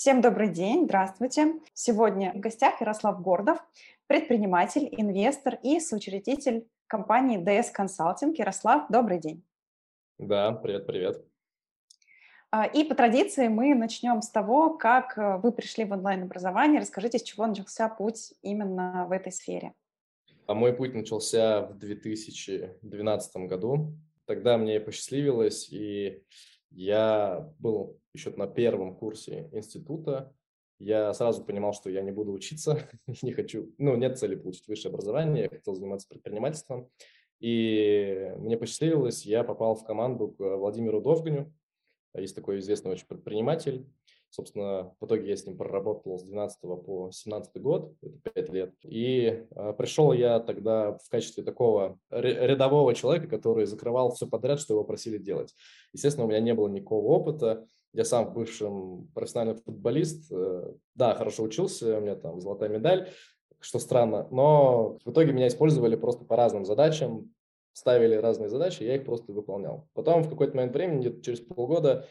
Всем добрый день, здравствуйте. Сегодня в гостях Ярослав Гордов, предприниматель, инвестор и соучредитель компании DS Consulting. Ярослав, добрый день. Да, привет, привет. А, и по традиции мы начнем с того, как э, вы пришли в онлайн-образование. Расскажите, с чего начался путь именно в этой сфере. А мой путь начался в 2012 году. Тогда мне посчастливилось, и я был еще на первом курсе института. Я сразу понимал, что я не буду учиться, не хочу, ну, нет цели получить высшее образование, я хотел заниматься предпринимательством. И мне посчастливилось, я попал в команду к Владимиру Довганю, есть такой известный очень предприниматель, Собственно, в итоге я с ним проработал с 12 по 17 год, это 5 лет. И э, пришел я тогда в качестве такого рядового человека, который закрывал все подряд, что его просили делать. Естественно, у меня не было никакого опыта. Я сам бывший профессиональный футболист. Э, да, хорошо учился, у меня там золотая медаль, что странно. Но в итоге меня использовали просто по разным задачам, ставили разные задачи, я их просто выполнял. Потом в какой-то момент времени, где-то через полгода, а,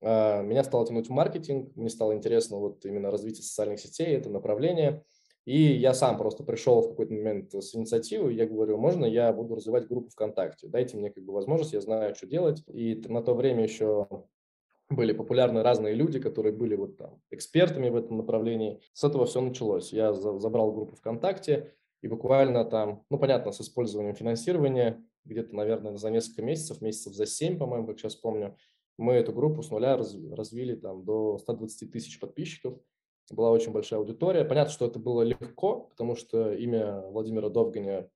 меня стало тянуть в маркетинг, мне стало интересно вот именно развитие социальных сетей, это направление. И я сам просто пришел в какой-то момент с инициативой, я говорю, можно я буду развивать группу ВКонтакте, дайте мне как бы возможность, я знаю, что делать. И на то время еще были популярны разные люди, которые были вот там экспертами в этом направлении. С этого все началось. Я забрал группу ВКонтакте, и буквально там, ну, понятно, с использованием финансирования, где-то, наверное, за несколько месяцев, месяцев за 7, по-моему, как сейчас помню, мы эту группу с нуля развили там до 120 тысяч подписчиков. Была очень большая аудитория. Понятно, что это было легко, потому что имя Владимира Довганя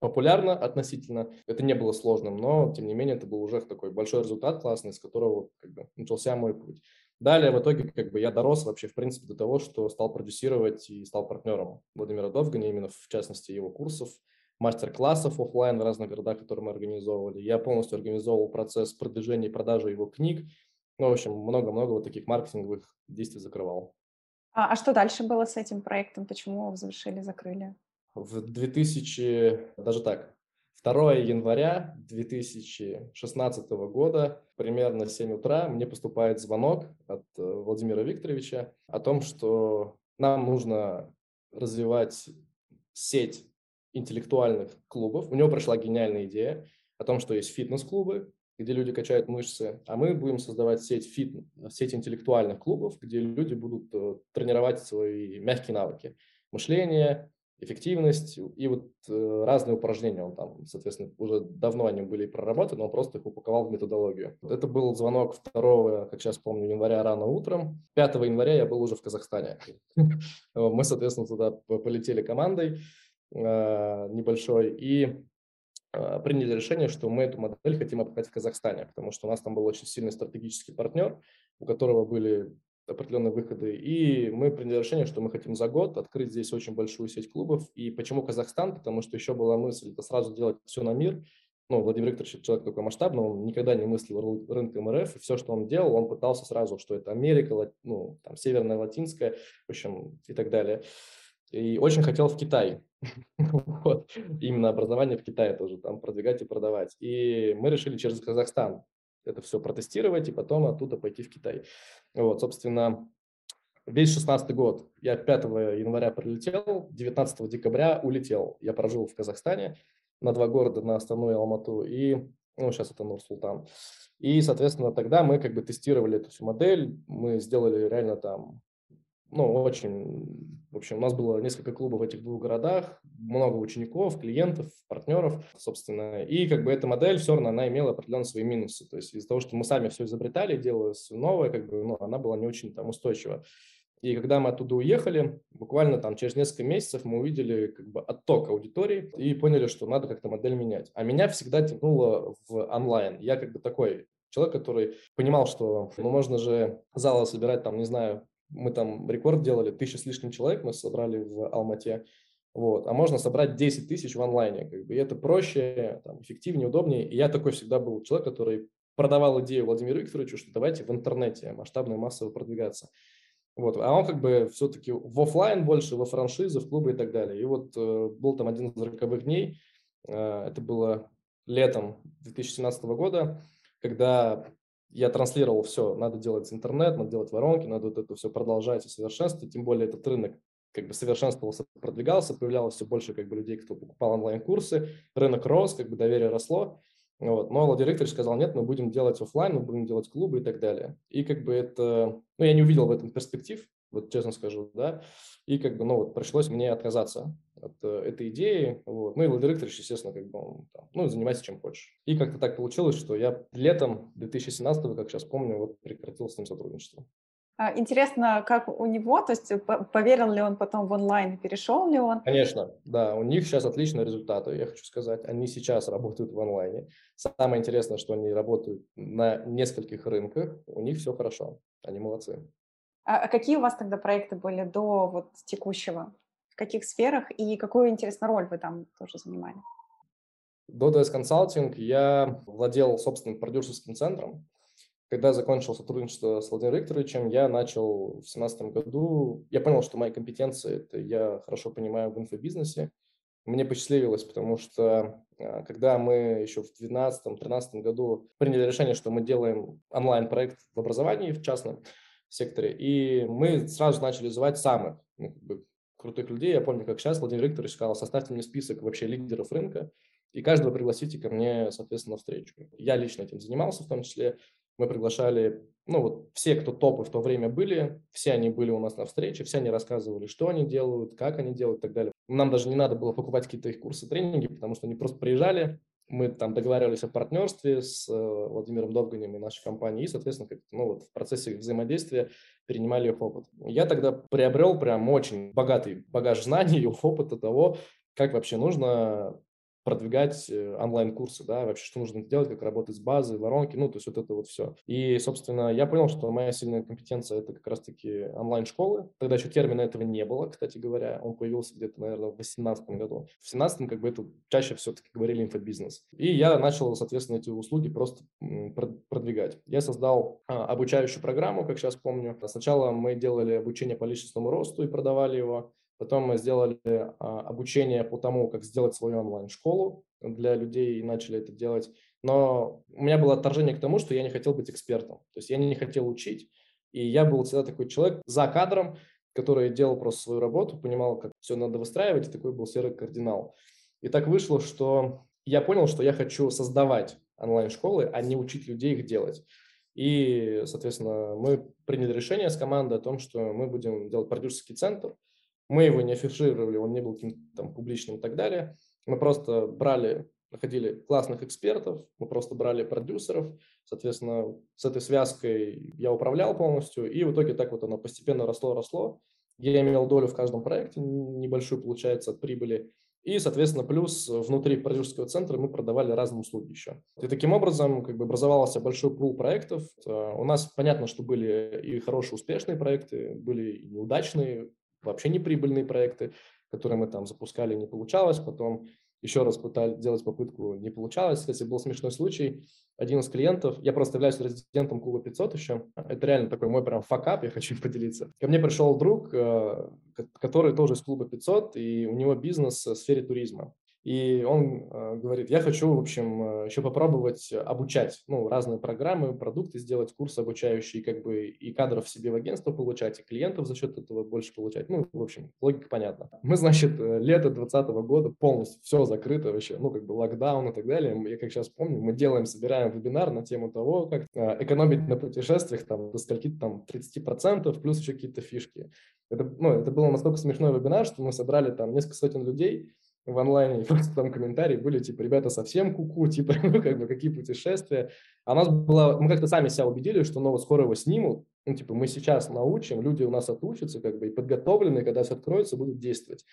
популярно относительно. Это не было сложным, но, тем не менее, это был уже такой большой результат классный, с которого как бы, начался мой путь. Далее, в итоге, как бы я дорос вообще, в принципе, до того, что стал продюсировать и стал партнером Владимира Довганя, именно в частности его курсов, мастер-классов офлайн в разных городах, которые мы организовывали. Я полностью организовывал процесс продвижения и продажи его книг. Ну, в общем, много-много вот таких маркетинговых действий закрывал. А, а что дальше было с этим проектом? Почему его завершили, закрыли? В 2000, даже так, 2 января 2016 года, примерно в 7 утра, мне поступает звонок от э, Владимира Викторовича о том, что нам нужно развивать сеть интеллектуальных клубов. У него прошла гениальная идея о том, что есть фитнес-клубы, где люди качают мышцы, а мы будем создавать сеть, фит, сеть интеллектуальных клубов, где люди будут э, тренировать свои мягкие навыки, мышление, эффективность и вот э, разные упражнения. Он там, соответственно, уже давно они были проработаны, он просто их упаковал в методологию. Это был звонок 2, как сейчас помню, января рано утром. 5 января я был уже в Казахстане. Мы, соответственно, туда полетели командой. Э, небольшой и э, приняли решение, что мы эту модель хотим обкатать в Казахстане, потому что у нас там был очень сильный стратегический партнер, у которого были определенные выходы, и мы приняли решение, что мы хотим за год открыть здесь очень большую сеть клубов. И почему Казахстан? Потому что еще была мысль это сразу делать все на мир. Ну, Владимир Викторович человек такой масштабный, он никогда не мыслил рынком РФ, и все, что он делал, он пытался сразу, что это Америка, ну, там, Северная, Латинская, в общем, и так далее. И очень хотел в Китай. вот. Именно образование в Китае тоже там продвигать и продавать. И мы решили через Казахстан это все протестировать и потом оттуда пойти в Китай. Вот, собственно, весь 16 год я 5 января прилетел, 19 декабря улетел. Я прожил в Казахстане на два города, на Астану и Алмату, и, ну, сейчас это Нур-Султан. И, соответственно, тогда мы как бы тестировали эту всю модель, мы сделали реально там ну, очень, в общем, у нас было несколько клубов в этих двух городах, много учеников, клиентов, партнеров, собственно, и как бы эта модель все равно, она имела определенные свои минусы, то есть из-за того, что мы сами все изобретали, делали все новое, как бы, ну, она была не очень там устойчива. И когда мы оттуда уехали, буквально там через несколько месяцев мы увидели как бы отток аудитории и поняли, что надо как-то модель менять. А меня всегда тянуло в онлайн. Я как бы такой человек, который понимал, что ну, можно же залы собирать там, не знаю, мы там рекорд делали, тысяча с лишним человек мы собрали в Алмате, вот, а можно собрать 10 тысяч в онлайне, как бы, и это проще, там, эффективнее, удобнее, и я такой всегда был человек, который продавал идею Владимиру Викторовичу, что давайте в интернете масштабно и массово продвигаться. Вот. А он как бы все-таки в офлайн больше, во франшизы, в клубы и так далее. И вот э, был там один из роковых дней, э, это было летом 2017 года, когда я транслировал все, надо делать интернет, надо делать воронки, надо вот это все продолжать и совершенствовать, тем более этот рынок как бы совершенствовался, продвигался, появлялось все больше как бы людей, кто покупал онлайн-курсы, рынок рос, как бы доверие росло, вот. Но Владимир сказал, нет, мы будем делать офлайн, мы будем делать клубы и так далее. И как бы это, ну, я не увидел в этом перспектив, вот честно скажу, да, и как бы, ну, вот пришлось мне отказаться от э, этой идеи, вот. Ну, и Викторович, естественно, как бы, он, там, ну, занимайся чем хочешь. И как-то так получилось, что я летом 2017, как сейчас помню, вот прекратил с ним сотрудничество. А, интересно, как у него, то есть поверил ли он потом в онлайн, перешел ли он? Конечно, да, у них сейчас отличные результаты, я хочу сказать. Они сейчас работают в онлайне. Самое интересное, что они работают на нескольких рынках, у них все хорошо, они молодцы. А, а какие у вас тогда проекты были до вот текущего? В каких сферах и какую, интересную роль вы там тоже занимали? До DS Consulting я владел собственным продюсерским центром, когда я закончил сотрудничество с Владимиром Викторовичем, я начал в 2017 году, я понял, что мои компетенции, это я хорошо понимаю в инфобизнесе. Мне посчастливилось, потому что а, когда мы еще в 2012-2013 году приняли решение, что мы делаем онлайн-проект в образовании, в частном секторе, и мы сразу начали звать самых ну, как бы, крутых людей. Я помню, как сейчас Владимир Викторович сказал, составьте мне список вообще лидеров рынка, и каждого пригласите ко мне, соответственно, встречу. Я лично этим занимался в том числе. Мы приглашали, ну вот все, кто топы в то время были, все они были у нас на встрече, все они рассказывали, что они делают, как они делают и так далее. Нам даже не надо было покупать какие-то их курсы, тренинги, потому что они просто приезжали, мы там договаривались о партнерстве с э, Владимиром Довганем и нашей компанией, и, соответственно, как ну, вот в процессе взаимодействия перенимали их опыт. Я тогда приобрел прям очень богатый багаж знаний и опыта того, как вообще нужно продвигать э, онлайн-курсы, да, вообще, что нужно делать, как работать с базой, воронки, ну, то есть вот это вот все. И, собственно, я понял, что моя сильная компетенция – это как раз-таки онлайн-школы. Тогда еще термина этого не было, кстати говоря. Он появился где-то, наверное, в 2018 году. В 2017 как бы это чаще все-таки говорили инфобизнес. И я начал, соответственно, эти услуги просто продвигать. Я создал а, обучающую программу, как сейчас помню. Сначала мы делали обучение по личностному росту и продавали его. Потом мы сделали а, обучение по тому, как сделать свою онлайн-школу для людей и начали это делать. Но у меня было отторжение к тому, что я не хотел быть экспертом. То есть я не хотел учить. И я был всегда такой человек за кадром, который делал просто свою работу, понимал, как все надо выстраивать, и такой был серый кардинал. И так вышло, что я понял, что я хочу создавать онлайн-школы, а не учить людей их делать. И, соответственно, мы приняли решение с командой о том, что мы будем делать продюсерский центр – мы его не афишировали, он не был каким-то там публичным и так далее. Мы просто брали, находили классных экспертов, мы просто брали продюсеров, соответственно, с этой связкой я управлял полностью, и в итоге так вот оно постепенно росло-росло. Я имел долю в каждом проекте, небольшую, получается, от прибыли. И, соответственно, плюс внутри продюсерского центра мы продавали разные услуги еще. И таким образом как бы образовался большой пул проектов. Э, у нас понятно, что были и хорошие успешные проекты, были и неудачные, вообще неприбыльные проекты, которые мы там запускали, не получалось, потом еще раз пытались делать попытку, не получалось. Кстати, был смешной случай. Один из клиентов, я просто являюсь резидентом клуба 500 еще, это реально такой мой прям факап, я хочу поделиться. Ко мне пришел друг, э, который тоже из клуба 500, и у него бизнес в сфере туризма. И он э, говорит, я хочу, в общем, э, еще попробовать обучать, ну, разные программы, продукты сделать, курс обучающий, как бы и кадров себе в агентство получать, и клиентов за счет этого больше получать. Ну, в общем, логика понятна. Мы, значит, э, лето 2020 года полностью все закрыто вообще, ну, как бы локдаун и так далее. Я как сейчас помню, мы делаем, собираем вебинар на тему того, как экономить на путешествиях там до скольки там 30%, плюс еще какие-то фишки. Это, ну, это было настолько смешной вебинар, что мы собрали там несколько сотен людей, в онлайне, просто там комментарии были, типа, ребята совсем куку, -ку, типа, ну, как бы, какие путешествия. А у нас было, мы как-то сами себя убедили, что, ну, вот скоро его снимут, ну, типа, мы сейчас научим, люди у нас отучатся, как бы, и подготовлены, когда все откроется, будут действовать.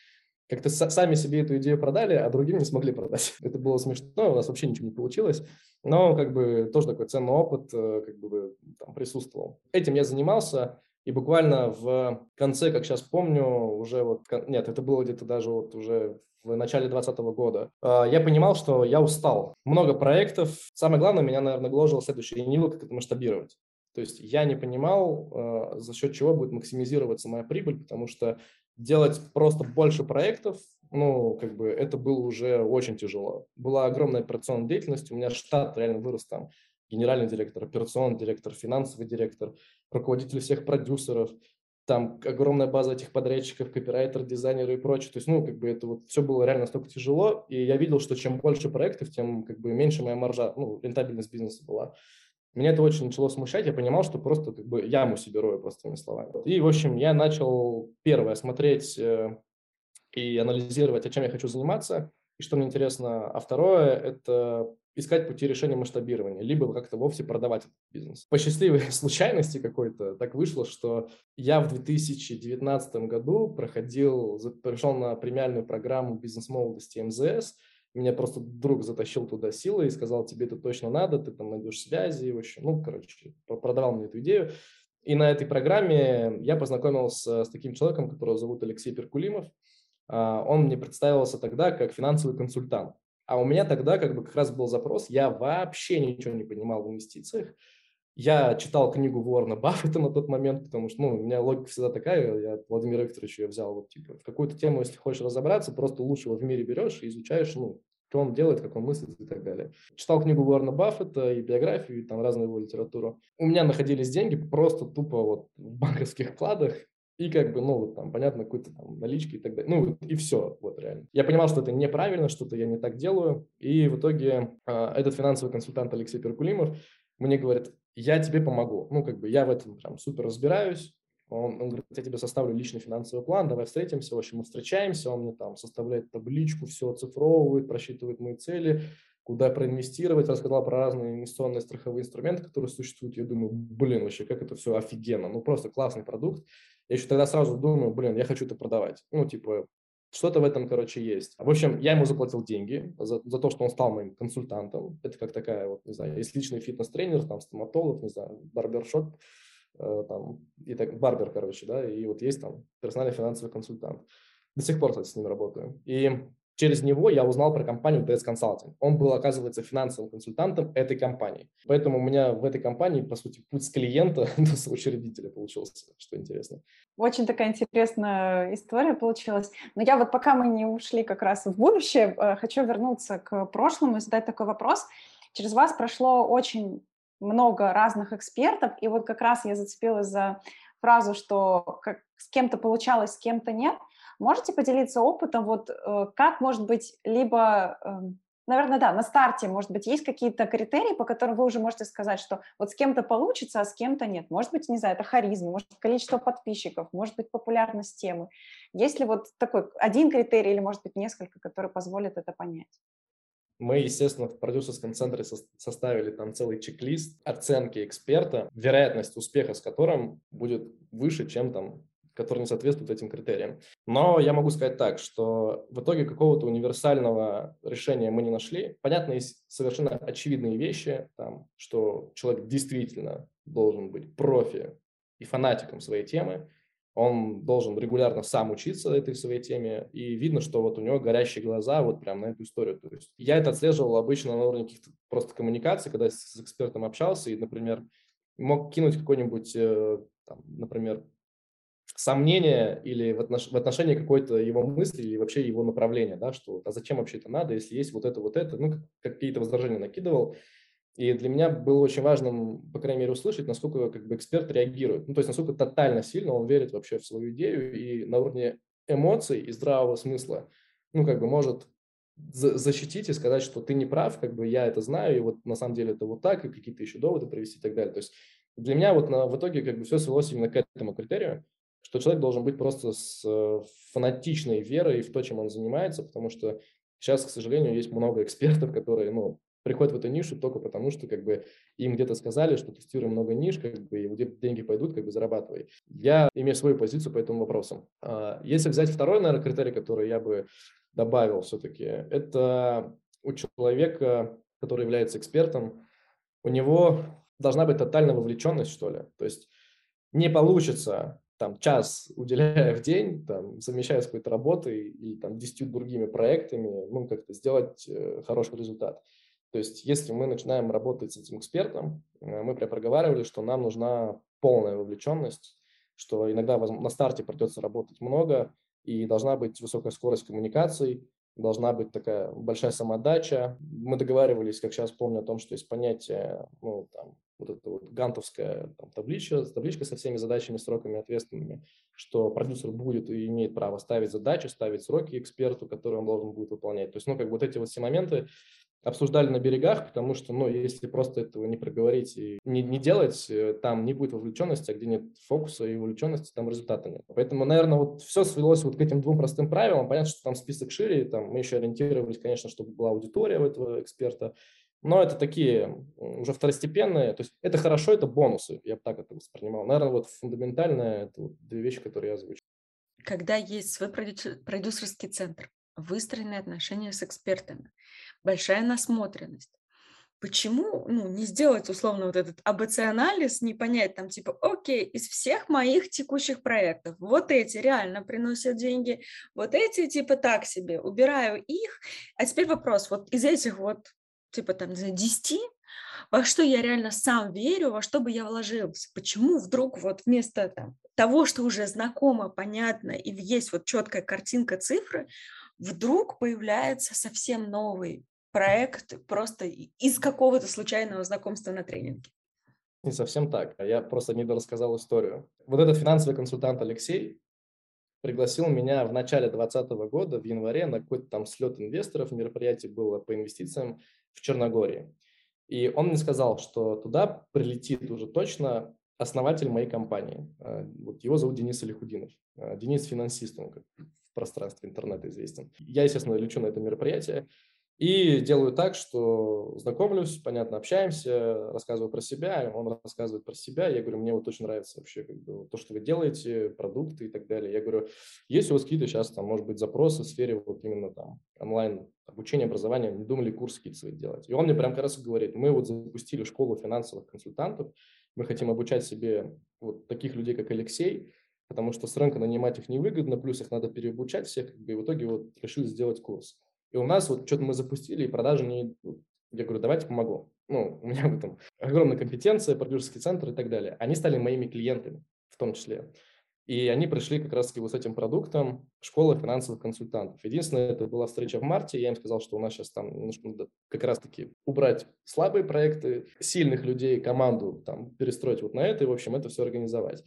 Как-то сами себе эту идею продали, а другим не смогли продать. Это было смешно, у нас вообще ничего не получилось, но, как бы, тоже такой ценный опыт, э, как бы, там, присутствовал. Этим я занимался, и буквально в конце, как сейчас помню, уже вот, нет, это было где-то даже вот уже в начале 2020 года, а, я понимал, что я устал. Много проектов. Самое главное, меня, наверное, гложило следующее. Я не видел, как это масштабировать. То есть я не понимал, а, за счет чего будет максимизироваться моя прибыль, потому что делать просто больше проектов, ну, как бы это было уже очень тяжело. Была огромная операционная деятельность, у меня штат реально вырос там генеральный директор, операционный директор, финансовый директор, руководитель всех продюсеров, там огромная база этих подрядчиков, копирайтер, дизайнеры и прочее. То есть, ну, как бы это вот все было реально настолько тяжело, и я видел, что чем больше проектов, тем как бы меньше моя маржа, ну, рентабельность бизнеса была. Меня это очень начало смущать, я понимал, что просто как бы яму себе рою, простыми словами. И, в общем, я начал, первое, смотреть э, и анализировать, о чем я хочу заниматься, и что мне интересно. А второе – это искать пути решения масштабирования, либо как-то вовсе продавать этот бизнес. По счастливой случайности какой-то так вышло, что я в 2019 году проходил, пришел на премиальную программу бизнес-молодости МЗС, меня просто друг затащил туда силой и сказал, тебе это точно надо, ты там найдешь связи, в общем, ну, короче, продавал мне эту идею. И на этой программе я познакомился с таким человеком, которого зовут Алексей Перкулимов. А, он мне представился тогда как финансовый консультант. А у меня тогда как бы как раз был запрос, я вообще ничего не понимал в инвестициях. Я читал книгу Уоррена Баффета на тот момент, потому что, ну, у меня логика всегда такая, я от Владимира Викторовича ее взял, вот, типа, в какую-то тему, если хочешь разобраться, просто лучшего в мире берешь и изучаешь, ну, что он делает, как он мыслит и так далее. Читал книгу Уоррена Баффета и биографию, и там разную его литературу. У меня находились деньги просто тупо вот в банковских вкладах, и как бы, ну, вот там, понятно, какой-то там налички и так далее. Ну, и все, вот реально. Я понимал, что это неправильно, что-то я не так делаю, и в итоге э, этот финансовый консультант Алексей Перкулимов мне говорит, я тебе помогу. Ну, как бы я в этом прям супер разбираюсь. Он, он говорит, я тебе составлю личный финансовый план, давай встретимся. В общем, мы встречаемся, он мне там составляет табличку, все оцифровывает, просчитывает мои цели, куда проинвестировать, рассказал про разные инвестиционные страховые инструменты, которые существуют. Я думаю, блин, вообще, как это все офигенно. Ну, просто классный продукт. Я еще тогда сразу думаю, блин, я хочу это продавать. Ну, типа, что-то в этом, короче, есть. В общем, я ему заплатил деньги за, за то, что он стал моим консультантом. Это как такая, вот, не знаю, есть личный фитнес-тренер, там, стоматолог, не знаю, барбершоп, э, там, и так, барбер, короче, да, и вот есть там персональный финансовый консультант. До сих пор, кстати, с ним работаю. И Через него я узнал про компанию DS Consulting. Он был, оказывается, финансовым консультантом этой компании. Поэтому у меня в этой компании, по сути, путь с клиента до соучредителя получился, что интересно. Очень такая интересная история получилась. Но я вот пока мы не ушли как раз в будущее, э, хочу вернуться к прошлому и задать такой вопрос. Через вас прошло очень много разных экспертов, и вот как раз я зацепилась за фразу, что как, с кем-то получалось, с кем-то нет – Можете поделиться опытом, вот э, как, может быть, либо, эм, наверное, да, на старте, может быть, есть какие-то критерии, по которым вы уже можете сказать, что вот с кем-то получится, а с кем-то нет. Может быть, не знаю, это харизма, может, количество подписчиков, может быть, популярность темы. Есть ли вот такой один критерий или, может быть, несколько, которые позволят это понять? Мы, естественно, в продюсерском центре составили там целый чек-лист оценки эксперта, вероятность успеха с которым будет выше, чем там которые не соответствуют этим критериям. Но я могу сказать так, что в итоге какого-то универсального решения мы не нашли. Понятно, есть совершенно очевидные вещи, там, что человек действительно должен быть профи и фанатиком своей темы, он должен регулярно сам учиться этой своей теме, и видно, что вот у него горящие глаза вот прям на эту историю. То есть я это отслеживал обычно на уровне каких-то просто коммуникаций, когда с экспертом общался, и, например, мог кинуть какой-нибудь, э, там, например, сомнения или в, отнош... в отношении какой-то его мысли или вообще его направления, да, что а зачем вообще это надо, если есть вот это, вот это, ну, какие-то возражения накидывал. И для меня было очень важным, по крайней мере, услышать, насколько как бы эксперт реагирует. Ну, то есть, насколько тотально сильно он верит вообще в свою идею и на уровне эмоций и здравого смысла, ну, как бы может защитить и сказать, что ты не прав, как бы я это знаю, и вот на самом деле это вот так, и какие-то еще доводы привести и так далее. То есть для меня вот на, в итоге как бы все свелось именно к этому критерию что человек должен быть просто с э, фанатичной верой в то, чем он занимается, потому что сейчас, к сожалению, есть много экспертов, которые, ну, приходят в эту нишу только потому, что как бы им где-то сказали, что тестируем много ниш, как бы и где деньги пойдут, как бы зарабатывай. Я имею свою позицию по этому вопросу. А, если взять второй, наверное, критерий, который я бы добавил все-таки, это у человека, который является экспертом, у него должна быть тотальная вовлеченность, что ли. То есть не получится там час уделяя в день, там, совмещая с какой-то работой и там десятью другими проектами, ну, как-то сделать э, хороший результат. То есть, если мы начинаем работать с этим экспертом, э, мы прям проговаривали, что нам нужна полная вовлеченность, что иногда на старте придется работать много, и должна быть высокая скорость коммуникаций, должна быть такая большая самодача. Мы договаривались, как сейчас помню, о том, что есть понятие, ну, там, вот эта вот гантовская там, табличка, табличка со всеми задачами, сроками ответственными, что продюсер будет и имеет право ставить задачи, ставить сроки эксперту, которые он должен будет выполнять. То есть, ну, как бы вот эти вот все моменты, обсуждали на берегах, потому что, ну, если просто этого не проговорить и не, не делать, э, там не будет вовлеченности, а где нет фокуса и вовлеченности, там результата нет. Поэтому, наверное, вот все свелось вот к этим двум простым правилам. Понятно, что там список шире, там мы еще ориентировались, конечно, чтобы была аудитория у этого эксперта, но это такие уже второстепенные, то есть это хорошо, это бонусы, я бы так это воспринимал. Наверное, вот фундаментальное, это вот две вещи, которые я озвучил. Когда есть свой продюсерский центр, выстроенные отношения с экспертами, большая насмотренность. Почему ну, не сделать условно вот этот АБЦ-анализ, не понять там типа, окей, из всех моих текущих проектов, вот эти реально приносят деньги, вот эти типа так себе, убираю их. А теперь вопрос, вот из этих вот типа там, не знаю, 10, во что я реально сам верю, во что бы я вложился. Почему вдруг вот вместо там, того, что уже знакомо, понятно, и есть вот четкая картинка цифры, вдруг появляется совсем новый проект просто из какого-то случайного знакомства на тренинге. Не совсем так. Я просто не рассказал историю. Вот этот финансовый консультант Алексей пригласил меня в начале 2020 года, в январе, на какой-то там слет инвесторов. Мероприятие было по инвестициям в Черногории. И он мне сказал, что туда прилетит уже точно основатель моей компании. А, вот его зовут Денис Алихудинов. А, Денис финансист, он как в пространстве интернета известен. Я, естественно, лечу на это мероприятие и делаю так, что знакомлюсь, понятно, общаемся, рассказываю про себя, он рассказывает про себя. Я говорю, мне вот очень нравится вообще как бы, то, что вы делаете, продукты и так далее. Я говорю, есть у вас какие-то сейчас, там, может быть, запросы в сфере вот именно там онлайн обучения, образования, не думали курсы какие-то свои делать? И он мне прям как раз говорит, мы вот запустили школу финансовых консультантов, мы хотим обучать себе вот таких людей, как Алексей, потому что с рынка нанимать их невыгодно, плюс их надо переобучать всех, и в итоге вот решили сделать курс. И у нас вот что-то мы запустили, и продажи не идут. Я говорю, давайте помогу. Ну, у меня в этом огромная компетенция, продюсерский центр и так далее. Они стали моими клиентами в том числе. И они пришли как раз-таки вот с этим продуктом школа финансовых консультантов. Единственное, это была встреча в марте, я им сказал, что у нас сейчас там немножко надо как раз-таки убрать слабые проекты, сильных людей, команду там перестроить вот на это, и, в общем, это все организовать.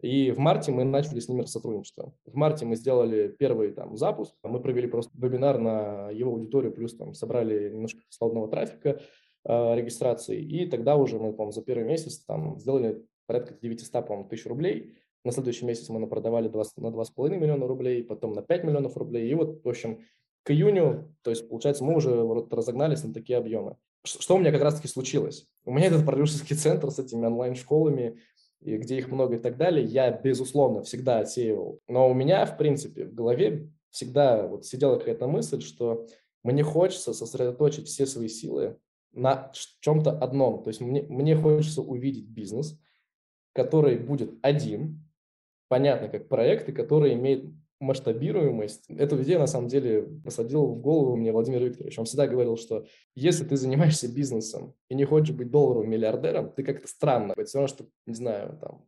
И в марте мы начали с ними сотрудничество. В марте мы сделали первый там запуск, мы провели просто вебинар на его аудиторию, плюс там собрали немножко свободного трафика, э, регистрации, и тогда уже мы, по за первый месяц там сделали порядка 900, по тысяч рублей. На следующий месяц мы продавали 20, на 2,5 миллиона рублей, потом на 5 миллионов рублей. И вот, в общем, к июню, то есть, получается, мы уже вот разогнались на такие объемы. Что у меня как раз-таки случилось? У меня этот продюсерский центр с этими онлайн-школами, и где их много и так далее, я, безусловно, всегда отсеивал. Но у меня, в принципе, в голове всегда вот сидела какая-то мысль, что мне хочется сосредоточить все свои силы на чем-то одном. То есть мне, мне хочется увидеть бизнес, который будет один, понятно, как проект, и который имеет масштабируемость. Эту идею, на самом деле, посадил в голову мне Владимир Викторович. Он всегда говорил, что если ты занимаешься бизнесом и не хочешь быть долларовым миллиардером, ты как-то странно. Это все равно, что, не знаю, там,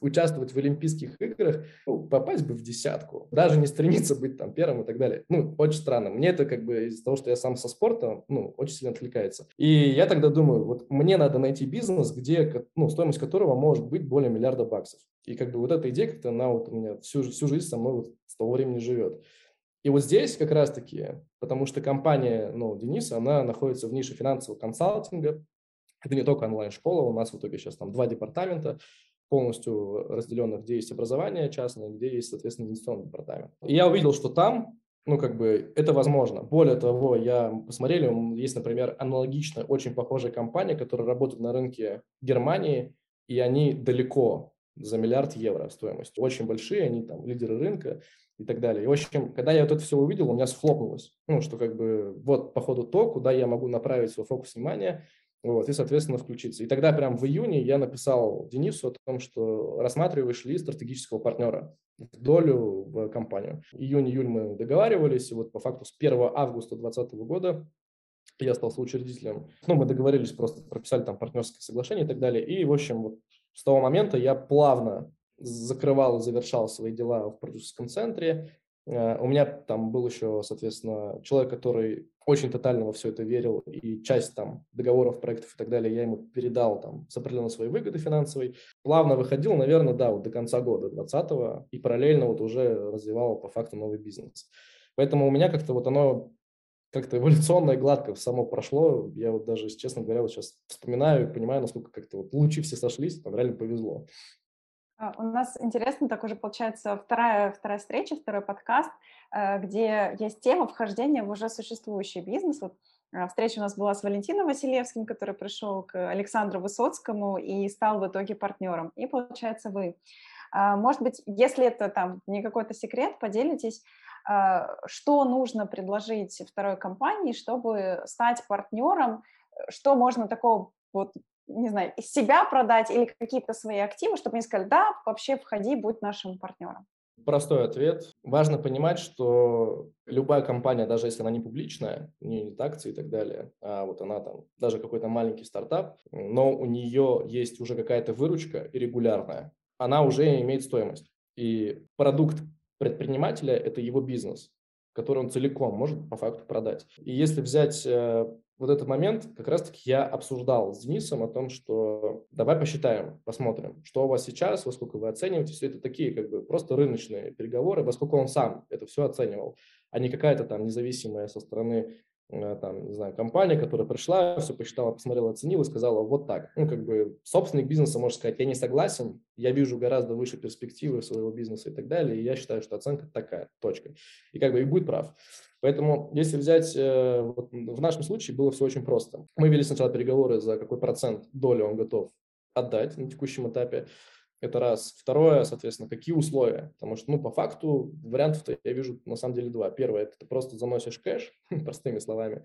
участвовать в Олимпийских играх, ну, попасть бы в десятку, даже не стремиться быть там первым и так далее. Ну, очень странно. Мне это как бы из-за того, что я сам со спорта, ну, очень сильно отвлекается. И я тогда думаю, вот мне надо найти бизнес, где, ну, стоимость которого может быть более миллиарда баксов. И как бы вот эта идея как-то, она вот у меня всю, всю жизнь со мной вот с того времени живет. И вот здесь как раз-таки, потому что компания, ну, Дениса, она находится в нише финансового консалтинга, это не только онлайн-школа, у нас в итоге сейчас там два департамента, полностью разделенных, где есть образование частное, где есть, соответственно, инвестиционный департамент. И я увидел, что там, ну, как бы, это возможно. Более того, я посмотрели, есть, например, аналогичная, очень похожая компания, которая работает на рынке Германии, и они далеко за миллиард евро стоимость. Очень большие, они там лидеры рынка и так далее. И, в общем, когда я вот это все увидел, у меня схлопнулось. Ну, что как бы вот, по ходу то, куда я могу направить свой фокус внимания, вот, и, соответственно, включиться. И тогда прям в июне я написал Денису о том, что рассматриваешь ли стратегического партнера в долю в компанию. Июнь-июль мы договаривались, и вот по факту с 1 августа 2020 года я стал соучредителем. Ну, мы договорились, просто прописали там партнерское соглашение и так далее. И, в общем, вот с того момента я плавно закрывал и завершал свои дела в продюсерском центре, у меня там был еще, соответственно, человек, который очень тотально во все это верил, и часть там договоров, проектов и так далее я ему передал там с определенной своей выгоды финансовой. Плавно выходил, наверное, да, вот до конца года 2020 и параллельно вот уже развивал по факту новый бизнес. Поэтому у меня как-то вот оно как-то эволюционно и гладко само прошло. Я вот даже, честно говоря, вот сейчас вспоминаю и понимаю, насколько как-то вот лучи все сошлись, там реально повезло. А, у нас интересно, так уже получается вторая, вторая встреча, второй подкаст, э, где есть тема вхождения в уже существующий бизнес. Вот э, встреча у нас была с Валентином Василевским, который пришел к Александру Высоцкому и стал в итоге партнером. И получается вы. А, может быть, если это там не какой-то секрет, поделитесь, а, что нужно предложить второй компании, чтобы стать партнером, что можно такого вот не знаю, себя продать или какие-то свои активы, чтобы они сказали, да, вообще входи, будь нашим партнером? Простой ответ. Важно понимать, что любая компания, даже если она не публичная, у нее нет акций и так далее, а вот она там, даже какой-то маленький стартап, но у нее есть уже какая-то выручка регулярная, она уже имеет стоимость. И продукт предпринимателя – это его бизнес, который он целиком может по факту продать. И если взять э, вот этот момент как раз-таки я обсуждал с Денисом о том, что давай посчитаем, посмотрим, что у вас сейчас, во сколько вы оцениваете. Все это такие как бы просто рыночные переговоры, во сколько он сам это все оценивал, а не какая-то там независимая со стороны там, не знаю, компания, которая пришла, все посчитала, посмотрела, оценила сказала вот так. Ну, как бы собственник бизнеса может сказать, я не согласен, я вижу гораздо выше перспективы своего бизнеса и так далее, и я считаю, что оценка такая, точка. И как бы и будет прав. Поэтому, если взять, э, вот в нашем случае было все очень просто. Мы вели сначала переговоры, за какой процент доли он готов отдать на текущем этапе. Это раз. Второе, соответственно, какие условия? Потому что, ну, по факту вариантов-то я вижу на самом деле два. Первое, это ты просто заносишь кэш, простыми словами.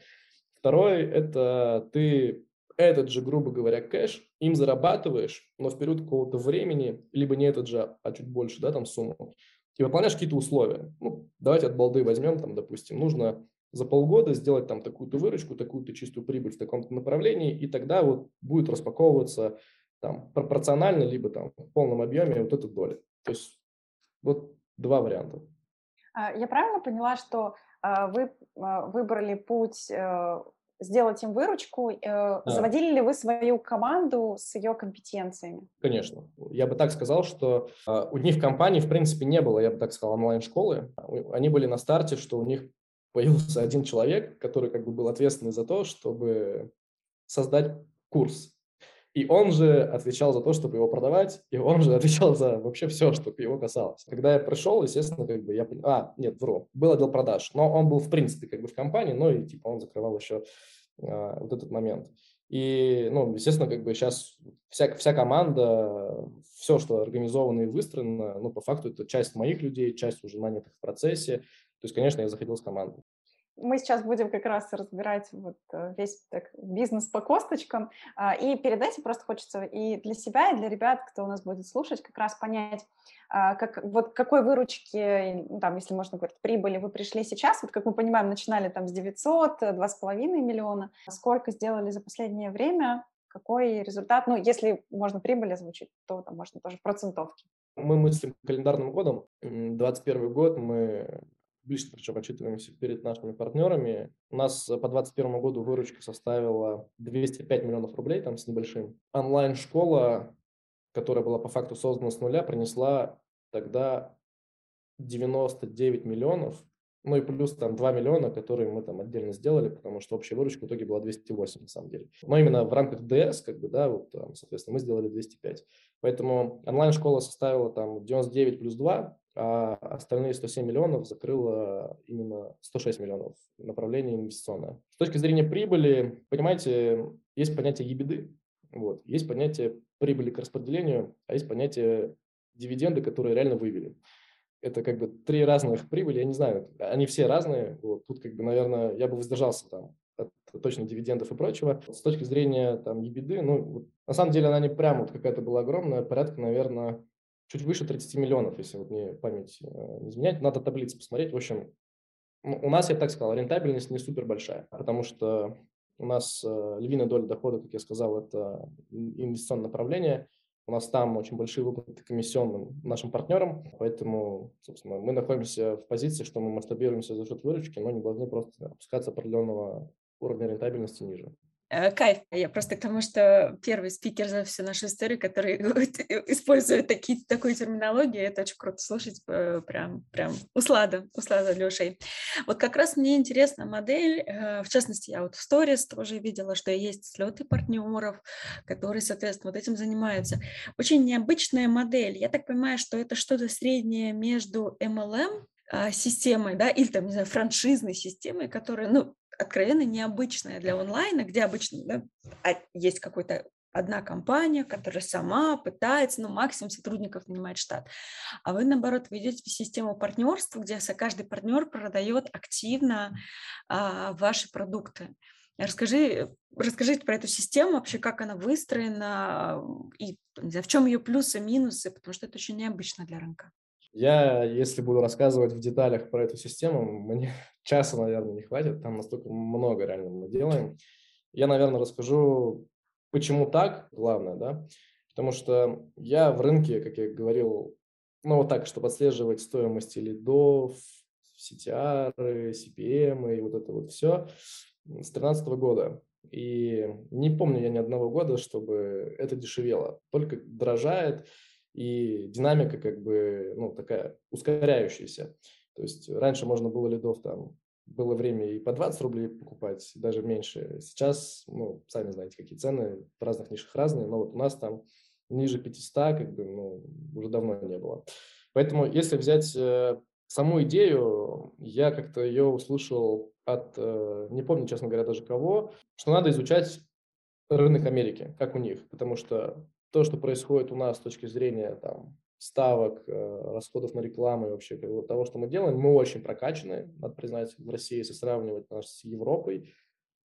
Второе, это ты этот же, грубо говоря, кэш им зарабатываешь, но в период какого-то времени, либо не этот же, а чуть больше, да, там сумму, и выполняешь какие-то условия. Ну, давайте от балды возьмем, там, допустим, нужно за полгода сделать там такую-то выручку, такую-то чистую прибыль в таком-то направлении, и тогда вот будет распаковываться там пропорционально, либо там в полном объеме вот эта доля. То есть вот два варианта. А, я правильно поняла, что а, вы а, выбрали путь э, сделать им выручку. Э, да. Заводили ли вы свою команду с ее компетенциями? Конечно. Я бы так сказал, что у них в компании, в принципе, не было, я бы так сказал, онлайн-школы. Они были на старте, что у них появился один человек, который как бы был ответственный за то, чтобы создать курс и он же отвечал за то, чтобы его продавать, и он же отвечал за вообще все, что его касалось. Когда я пришел, естественно, как бы я а, нет, вру, был отдел продаж, но он был в принципе как бы в компании, но и типа он закрывал еще а, вот этот момент. И, ну, естественно, как бы сейчас вся, вся команда, все, что организовано и выстроено, ну, по факту это часть моих людей, часть уже нанятых в процессе. То есть, конечно, я заходил с командой мы сейчас будем как раз разбирать вот э, весь так, бизнес по косточкам. А, и перед этим просто хочется и для себя, и для ребят, кто у нас будет слушать, как раз понять, а, как, вот какой выручки, ну, там, если можно говорить, прибыли вы пришли сейчас. Вот как мы понимаем, начинали там с 900, 2,5 миллиона. Сколько сделали за последнее время? Какой результат? Ну, если можно прибыль озвучить, то там можно тоже процентовки. Мы мыслим календарным годом. 2021 год мы публично причем отчитываемся перед нашими партнерами. У нас по 2021 году выручка составила 205 миллионов рублей, там с небольшим. Онлайн-школа, которая была по факту создана с нуля, принесла тогда 99 миллионов, ну и плюс там 2 миллиона, которые мы там отдельно сделали, потому что общая выручка в итоге была 208 на самом деле. Но именно в рамках ДС, как бы, да, вот, там, соответственно, мы сделали 205. Поэтому онлайн-школа составила там 99 плюс 2, а остальные 107 миллионов закрыло именно 106 миллионов направление инвестиционное. С точки зрения прибыли, понимаете, есть понятие ебеды, вот, есть понятие прибыли к распределению, а есть понятие дивиденды, которые реально вывели. Это как бы три разных прибыли, я не знаю, они все разные. Вот, тут как бы, наверное, я бы воздержался там от точно дивидендов и прочего. С точки зрения там ебеды, ну, вот, на самом деле она не прям вот какая-то была огромная, порядка, наверное, чуть выше 30 миллионов, если вот мне память э, не изменять. Надо таблицы посмотреть. В общем, у нас, я так сказал, рентабельность не супер большая, потому что у нас э, львиная доля дохода, как я сказал, это инвестиционное направление. У нас там очень большие выплаты комиссионным нашим партнерам, поэтому, собственно, мы находимся в позиции, что мы масштабируемся за счет выручки, но не должны просто опускаться определенного уровня рентабельности ниже. Э, кайф. Я просто к тому, что первый спикер за всю нашу историю, который использует такие, такую терминологию, это очень круто слушать, э, прям, прям услада, услада для ушей. Вот как раз мне интересна модель, э, в частности, я вот в сторис тоже видела, что есть слеты партнеров, которые, соответственно, вот этим занимаются. Очень необычная модель. Я так понимаю, что это что-то среднее между MLM а, системой, да, или там, не знаю, франшизной системой, которая, ну, откровенно необычная для онлайна, где обычно да, а, есть какой-то одна компания, которая сама пытается, ну, максимум сотрудников нанимает штат. А вы, наоборот, вы идете в систему партнерства, где каждый партнер продает активно а, ваши продукты. Расскажи, расскажите про эту систему, вообще как она выстроена и знаю, в чем ее плюсы, минусы, потому что это очень необычно для рынка. Я, если буду рассказывать в деталях про эту систему, мне часа, наверное, не хватит. Там настолько много реально мы делаем. Я, наверное, расскажу, почему так, главное, да. Потому что я в рынке, как я говорил, ну вот так, чтобы отслеживать стоимость лидов, CTR, CPM и вот это вот все с 2013 года. И не помню я ни одного года, чтобы это дешевело. Только дорожает и динамика как бы, ну, такая ускоряющаяся. То есть раньше можно было лидов там, было время и по 20 рублей покупать, даже меньше. Сейчас, ну, сами знаете, какие цены в разных нишах разные, но вот у нас там ниже 500, как бы, ну, уже давно не было. Поэтому, если взять э, саму идею, я как-то ее услышал от, э, не помню, честно говоря, даже кого, что надо изучать рынок Америки, как у них, потому что то, что происходит у нас с точки зрения там, ставок, э, расходов на рекламу и вообще того, что мы делаем, мы очень прокачаны, надо признать, в России, если сравнивать нас с Европой,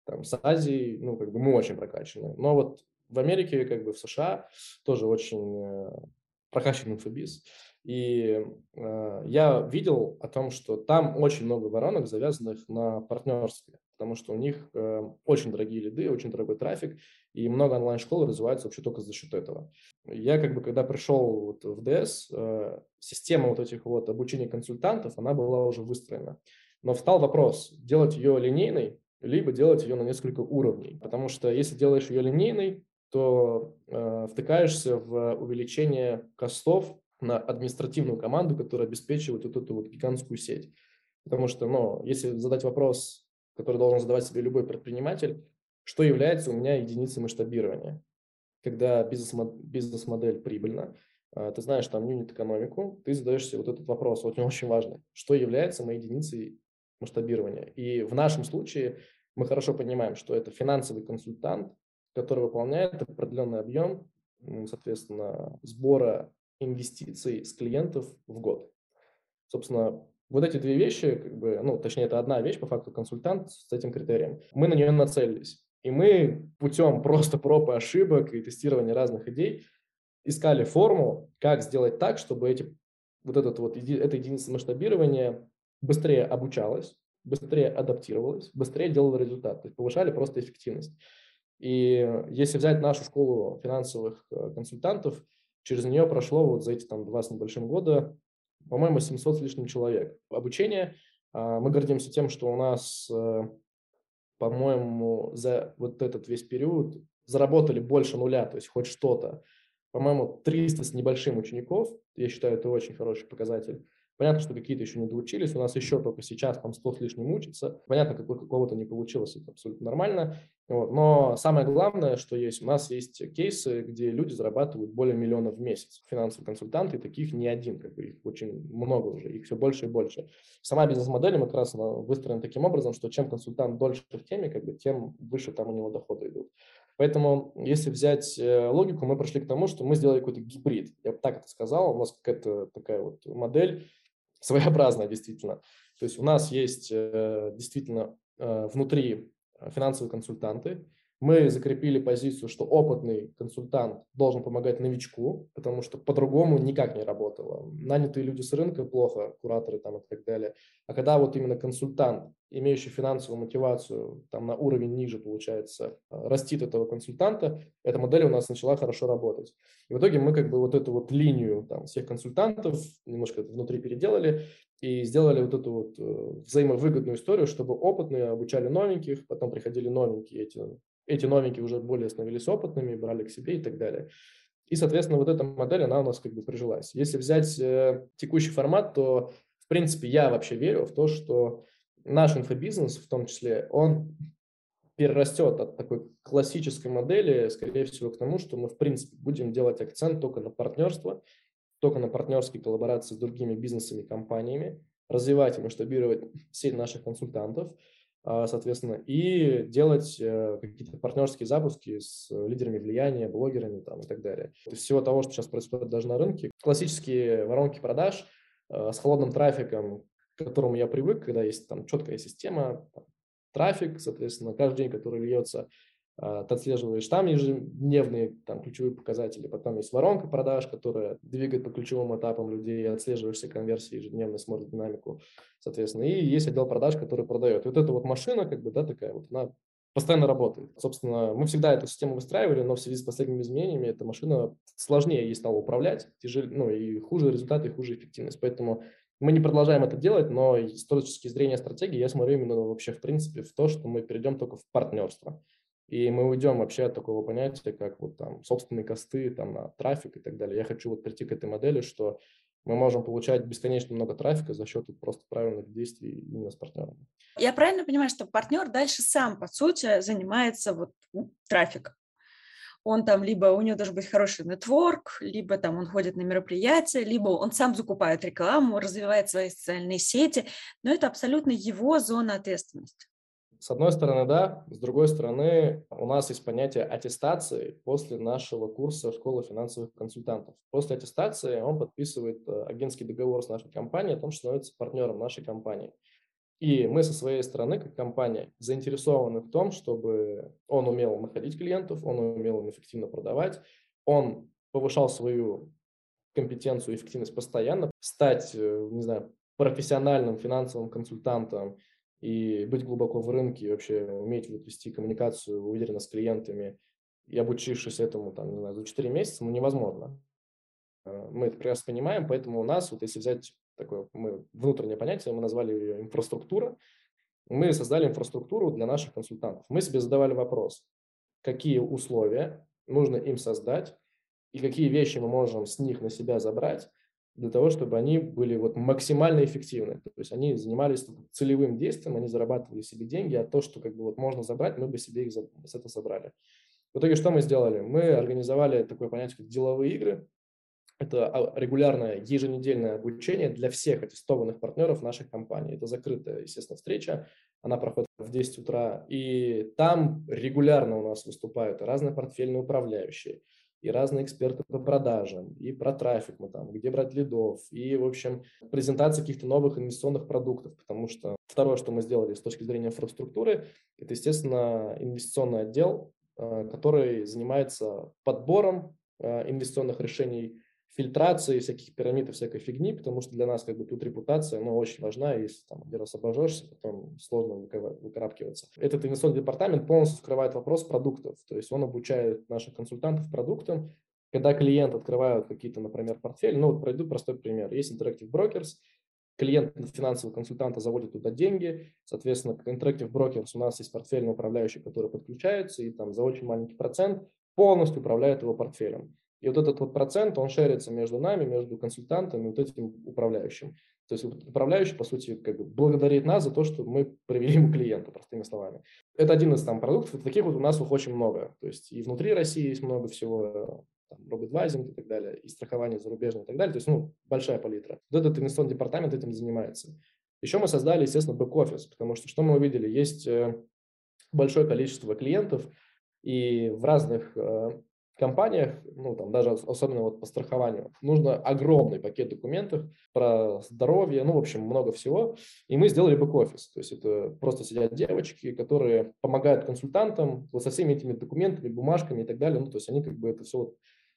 там, с Азией, ну, как бы мы очень прокачаны. Но вот в Америке, как бы в США, тоже очень э, прокачан инфобиз. И э, я видел о том, что там очень много воронок, завязанных на партнерстве, потому что у них э, очень дорогие лиды, очень дорогой трафик, и много онлайн-школ развивается вообще только за счет этого. Я как бы, когда пришел вот в ДС, э, система вот этих вот обучения консультантов, она была уже выстроена. Но встал вопрос, делать ее линейной, либо делать ее на несколько уровней. Потому что если делаешь ее линейной, то э, втыкаешься в увеличение костов на административную команду, которая обеспечивает вот эту вот гигантскую сеть. Потому что, ну, если задать вопрос, который должен задавать себе любой предприниматель, что является у меня единицей масштабирования? Когда бизнес-модель, прибыльна, а, ты знаешь там юнит-экономику, ты задаешь себе вот этот вопрос, вот он очень важный. Что является моей единицей масштабирования? И в нашем случае мы хорошо понимаем, что это финансовый консультант, который выполняет определенный объем, соответственно, сбора инвестиций с клиентов в год. Собственно, вот эти две вещи, как бы, ну, точнее, это одна вещь, по факту, консультант с этим критерием. Мы на нее нацелились. И мы путем просто проб и ошибок и тестирования разных идей искали форму, как сделать так, чтобы эти, вот этот вот, эта единица масштабирования быстрее обучалась, быстрее адаптировалась, быстрее делала результат. То есть повышали просто эффективность. И если взять нашу школу финансовых э, консультантов, через нее прошло вот за эти там два с небольшим года, по-моему, 700 с лишним человек. Обучение, а, мы гордимся тем, что у нас, э, по-моему, за вот этот весь период заработали больше нуля, то есть хоть что-то. По-моему, 300 с небольшим учеников, я считаю, это очень хороший показатель. Понятно, что какие-то еще не доучились, у нас еще только сейчас там 100 с лишним учатся. Понятно, как какого-то не получилось, это абсолютно нормально. Вот. Но самое главное, что есть, у нас есть кейсы, где люди зарабатывают более миллиона в месяц. Финансовые консультанты, таких не один, как бы их очень много уже, их все больше и больше. Сама бизнес-модель мы как раз выстроена таким образом, что чем консультант дольше в теме, как бы, тем выше там у него доходы идут. Поэтому, если взять э, логику, мы пришли к тому, что мы сделали какой-то гибрид. Я бы так это сказал. У нас какая-то такая вот модель своеобразная действительно. То есть у нас есть э, действительно э, внутри финансовые консультанты, Мы закрепили позицию, что опытный консультант должен помогать новичку, потому что по-другому никак не работало. Нанятые люди с рынка плохо, кураторы там и так далее. А когда вот именно консультант, имеющий финансовую мотивацию, там на уровень ниже, получается, растит этого консультанта, эта модель у нас начала хорошо работать. И в итоге мы как бы вот эту вот линию там, всех консультантов немножко внутри переделали и сделали вот эту вот э, взаимовыгодную историю, чтобы опытные обучали новеньких, потом приходили новенькие, эти эти новенькие уже более становились опытными, брали к себе и так далее. И, соответственно, вот эта модель, она у нас как бы прижилась. Если взять э, текущий формат, то, в принципе, я вообще верю в то, что наш инфобизнес, в том числе, он перерастет от такой классической модели, скорее всего, к тому, что мы, в принципе, будем делать акцент только на партнерство, только на партнерские коллаборации с другими бизнесами, компаниями, развивать и масштабировать сеть наших консультантов – соответственно, и делать э, какие-то партнерские запуски с лидерами влияния, блогерами там, и так далее. Из всего того, что сейчас происходит даже на рынке, классические воронки продаж э, с холодным трафиком, к которому я привык, когда есть там четкая система, трафик, соответственно, каждый день, который льется а, ты отслеживаешь там ежедневные там, ключевые показатели, потом есть воронка продаж, которая двигает по ключевым этапам людей, отслеживаешь все конверсии ежедневно, смотрит динамику, соответственно, и есть отдел продаж, который продает. И вот эта вот машина, как бы, да, такая вот, она постоянно работает. Собственно, мы всегда эту систему выстраивали, но в связи с последними изменениями эта машина сложнее ей стала управлять, тяжелее, ну и хуже результаты, и хуже эффективность. Поэтому мы не продолжаем это делать, но с точки зрения стратегии я смотрю именно вообще в принципе в то, что мы перейдем только в партнерство. И мы уйдем вообще от такого понятия, как вот там собственные косты, там на трафик и так далее. Я хочу вот прийти к этой модели, что мы можем получать бесконечно много трафика за счет просто правильных действий именно с партнерами. Я правильно понимаю, что партнер дальше сам, по сути, занимается вот трафиком? Он там либо у него должен быть хороший нетворк, либо там он ходит на мероприятия, либо он сам закупает рекламу, развивает свои социальные сети, но это абсолютно его зона ответственности. С одной стороны, да. С другой стороны, у нас есть понятие аттестации после нашего курса школы финансовых консультантов. После аттестации он подписывает э, агентский договор с нашей компанией о том, что становится партнером нашей компании. И мы со своей стороны, как компания, заинтересованы в том, чтобы он умел находить клиентов, он умел им эффективно продавать, он повышал свою компетенцию и эффективность постоянно, стать, э, не знаю, профессиональным финансовым консультантом и быть глубоко в рынке, и вообще уметь вести коммуникацию уверенно с клиентами, и обучившись этому там, не знаю, за 4 месяца, ну, невозможно. Э, мы это прекрасно понимаем, поэтому у нас, вот если взять такое мы, внутреннее понятие, мы назвали ее инфраструктура, мы создали инфраструктуру для наших консультантов. Мы себе задавали вопрос, какие условия нужно им создать и какие вещи мы можем с них на себя забрать, для того, чтобы они были вот максимально эффективны. То есть они занимались целевым действием, они зарабатывали себе деньги, а то, что как бы вот можно забрать, мы бы себе их с этого забрали. В итоге что мы сделали? Мы организовали такое понятие, как деловые игры. Это а, регулярное еженедельное обучение для всех аттестованных партнеров нашей компании. Это закрытая, естественно, встреча. Она проходит в 10 утра. И там регулярно у нас выступают разные портфельные управляющие, и разные эксперты по продажам, и про трафик мы там, где брать лидов, и, в общем, презентация каких-то новых инвестиционных продуктов, потому что второе, что мы сделали с точки зрения инфраструктуры, это, естественно, инвестиционный отдел, э, который занимается подбором э, инвестиционных решений фильтрации всяких пирамид и всякой фигни, потому что для нас как бы тут репутация, ну, очень важна, если там один раз обожжешься, потом сложно выкарабкиваться. Этот инвестиционный департамент полностью скрывает вопрос продуктов, то есть он обучает наших консультантов продуктам, когда клиент открывает какие-то, например, портфели, ну, вот пройду простой пример. Есть Interactive Brokers, клиент финансового консультанта заводит туда деньги, соответственно, Interactive Brokers у нас есть портфельный управляющий, который подключается и там за очень маленький процент полностью управляет его портфелем. И вот этот вот процент, он шерится между нами, между консультантами, вот этим управляющим. То есть управляющий, по сути, как бы благодарит нас за то, что мы привели ему клиента, простыми словами. Это один из там продуктов, таких вот у нас очень много. То есть и внутри России есть много всего, там, робот-вайзинг и так далее, и страхование зарубежное и так далее. То есть, ну, большая палитра. Вот этот инвестиционный департамент этим занимается. Еще мы создали, естественно, бэк-офис, потому что что мы увидели? Есть э, большое количество клиентов, и в разных э, компаниях, ну, там, даже особенно вот по страхованию, нужно огромный пакет документов про здоровье, ну, в общем, много всего. И мы сделали бэк-офис. То есть это просто сидят девочки, которые помогают консультантам вот со всеми этими документами, бумажками и так далее. Ну, то есть они как бы это все вот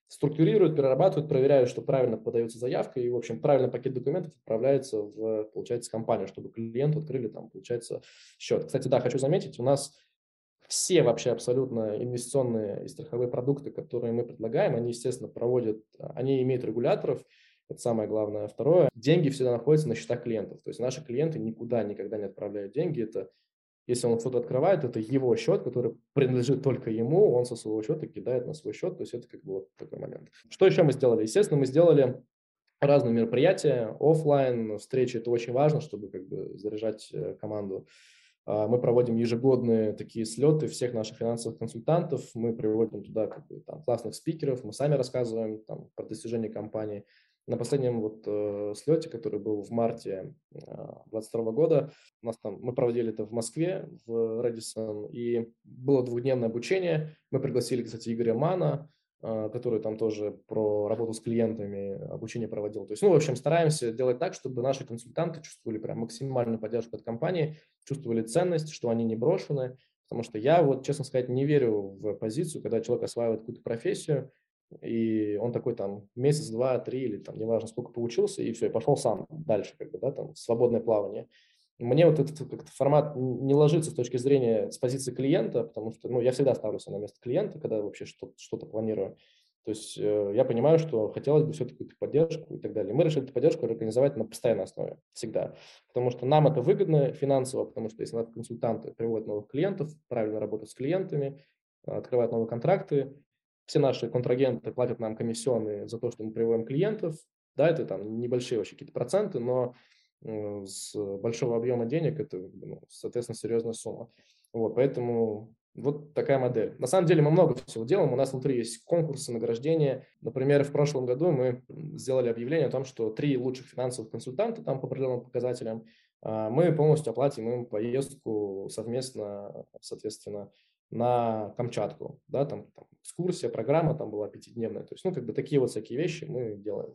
структурируют, перерабатывают, проверяют, что правильно подается заявка, и, в общем, правильный пакет документов отправляется в, получается, компанию, чтобы клиенту открыли там, получается, счет. Кстати, да, хочу заметить, у нас все вообще абсолютно инвестиционные и страховые продукты, которые мы предлагаем, они, естественно, проводят, они имеют регуляторов, это самое главное. Второе, деньги всегда находятся на счетах клиентов. То есть наши клиенты никуда никогда не отправляют деньги. Это если он что-то открывает, это его счет, который принадлежит только ему, он со своего счета кидает на свой счет. То есть это как бы вот такой момент. Что еще мы сделали? Естественно, мы сделали разные мероприятия, офлайн встречи. Это очень важно, чтобы как бы заряжать э, команду. А, мы проводим ежегодные такие слеты всех наших финансовых консультантов. Мы приводим туда как бы, там, классных спикеров, мы сами рассказываем там, про достижения компании. На последнем вот э, слете, который был в марте 2022 э, года, у нас там, мы проводили это в Москве, в Редисон, и было двухдневное обучение. Мы пригласили, кстати, Игоря Мана, который там тоже про работу с клиентами обучение проводил. То есть, ну, в общем, стараемся делать так, чтобы наши консультанты чувствовали прям максимальную поддержку от компании, чувствовали ценность, что они не брошены. Потому что я, вот, честно сказать, не верю в позицию, когда человек осваивает какую-то профессию, и он такой там месяц, два, три или там неважно сколько поучился, и все, и пошел сам дальше, как бы, да, там, свободное плавание. Мне вот этот как формат не ложится с точки зрения, с позиции клиента, потому что, ну, я всегда ставлюсь на место клиента, когда вообще что-то, что-то планирую. То есть э, я понимаю, что хотелось бы все-таки эту поддержку и так далее. Мы решили эту поддержку организовать на постоянной основе всегда, потому что нам это выгодно финансово, потому что если наши консультанты приводят новых клиентов, правильно работают с клиентами, открывают новые контракты, все наши контрагенты платят нам комиссионные за то, что мы приводим клиентов. Да, это там небольшие вообще какие-то проценты, но с большого объема денег это, ну, соответственно, серьезная сумма. Вот, поэтому вот такая модель. На самом деле мы много всего делаем. У нас внутри есть конкурсы, награждения. Например, в прошлом году мы сделали объявление о том, что три лучших финансовых консультанта там по определенным показателям а, мы полностью оплатим им поездку совместно, соответственно, на Камчатку, да, там, там экскурсия, программа там была пятидневная, то есть, ну, как бы такие вот всякие вещи мы делаем.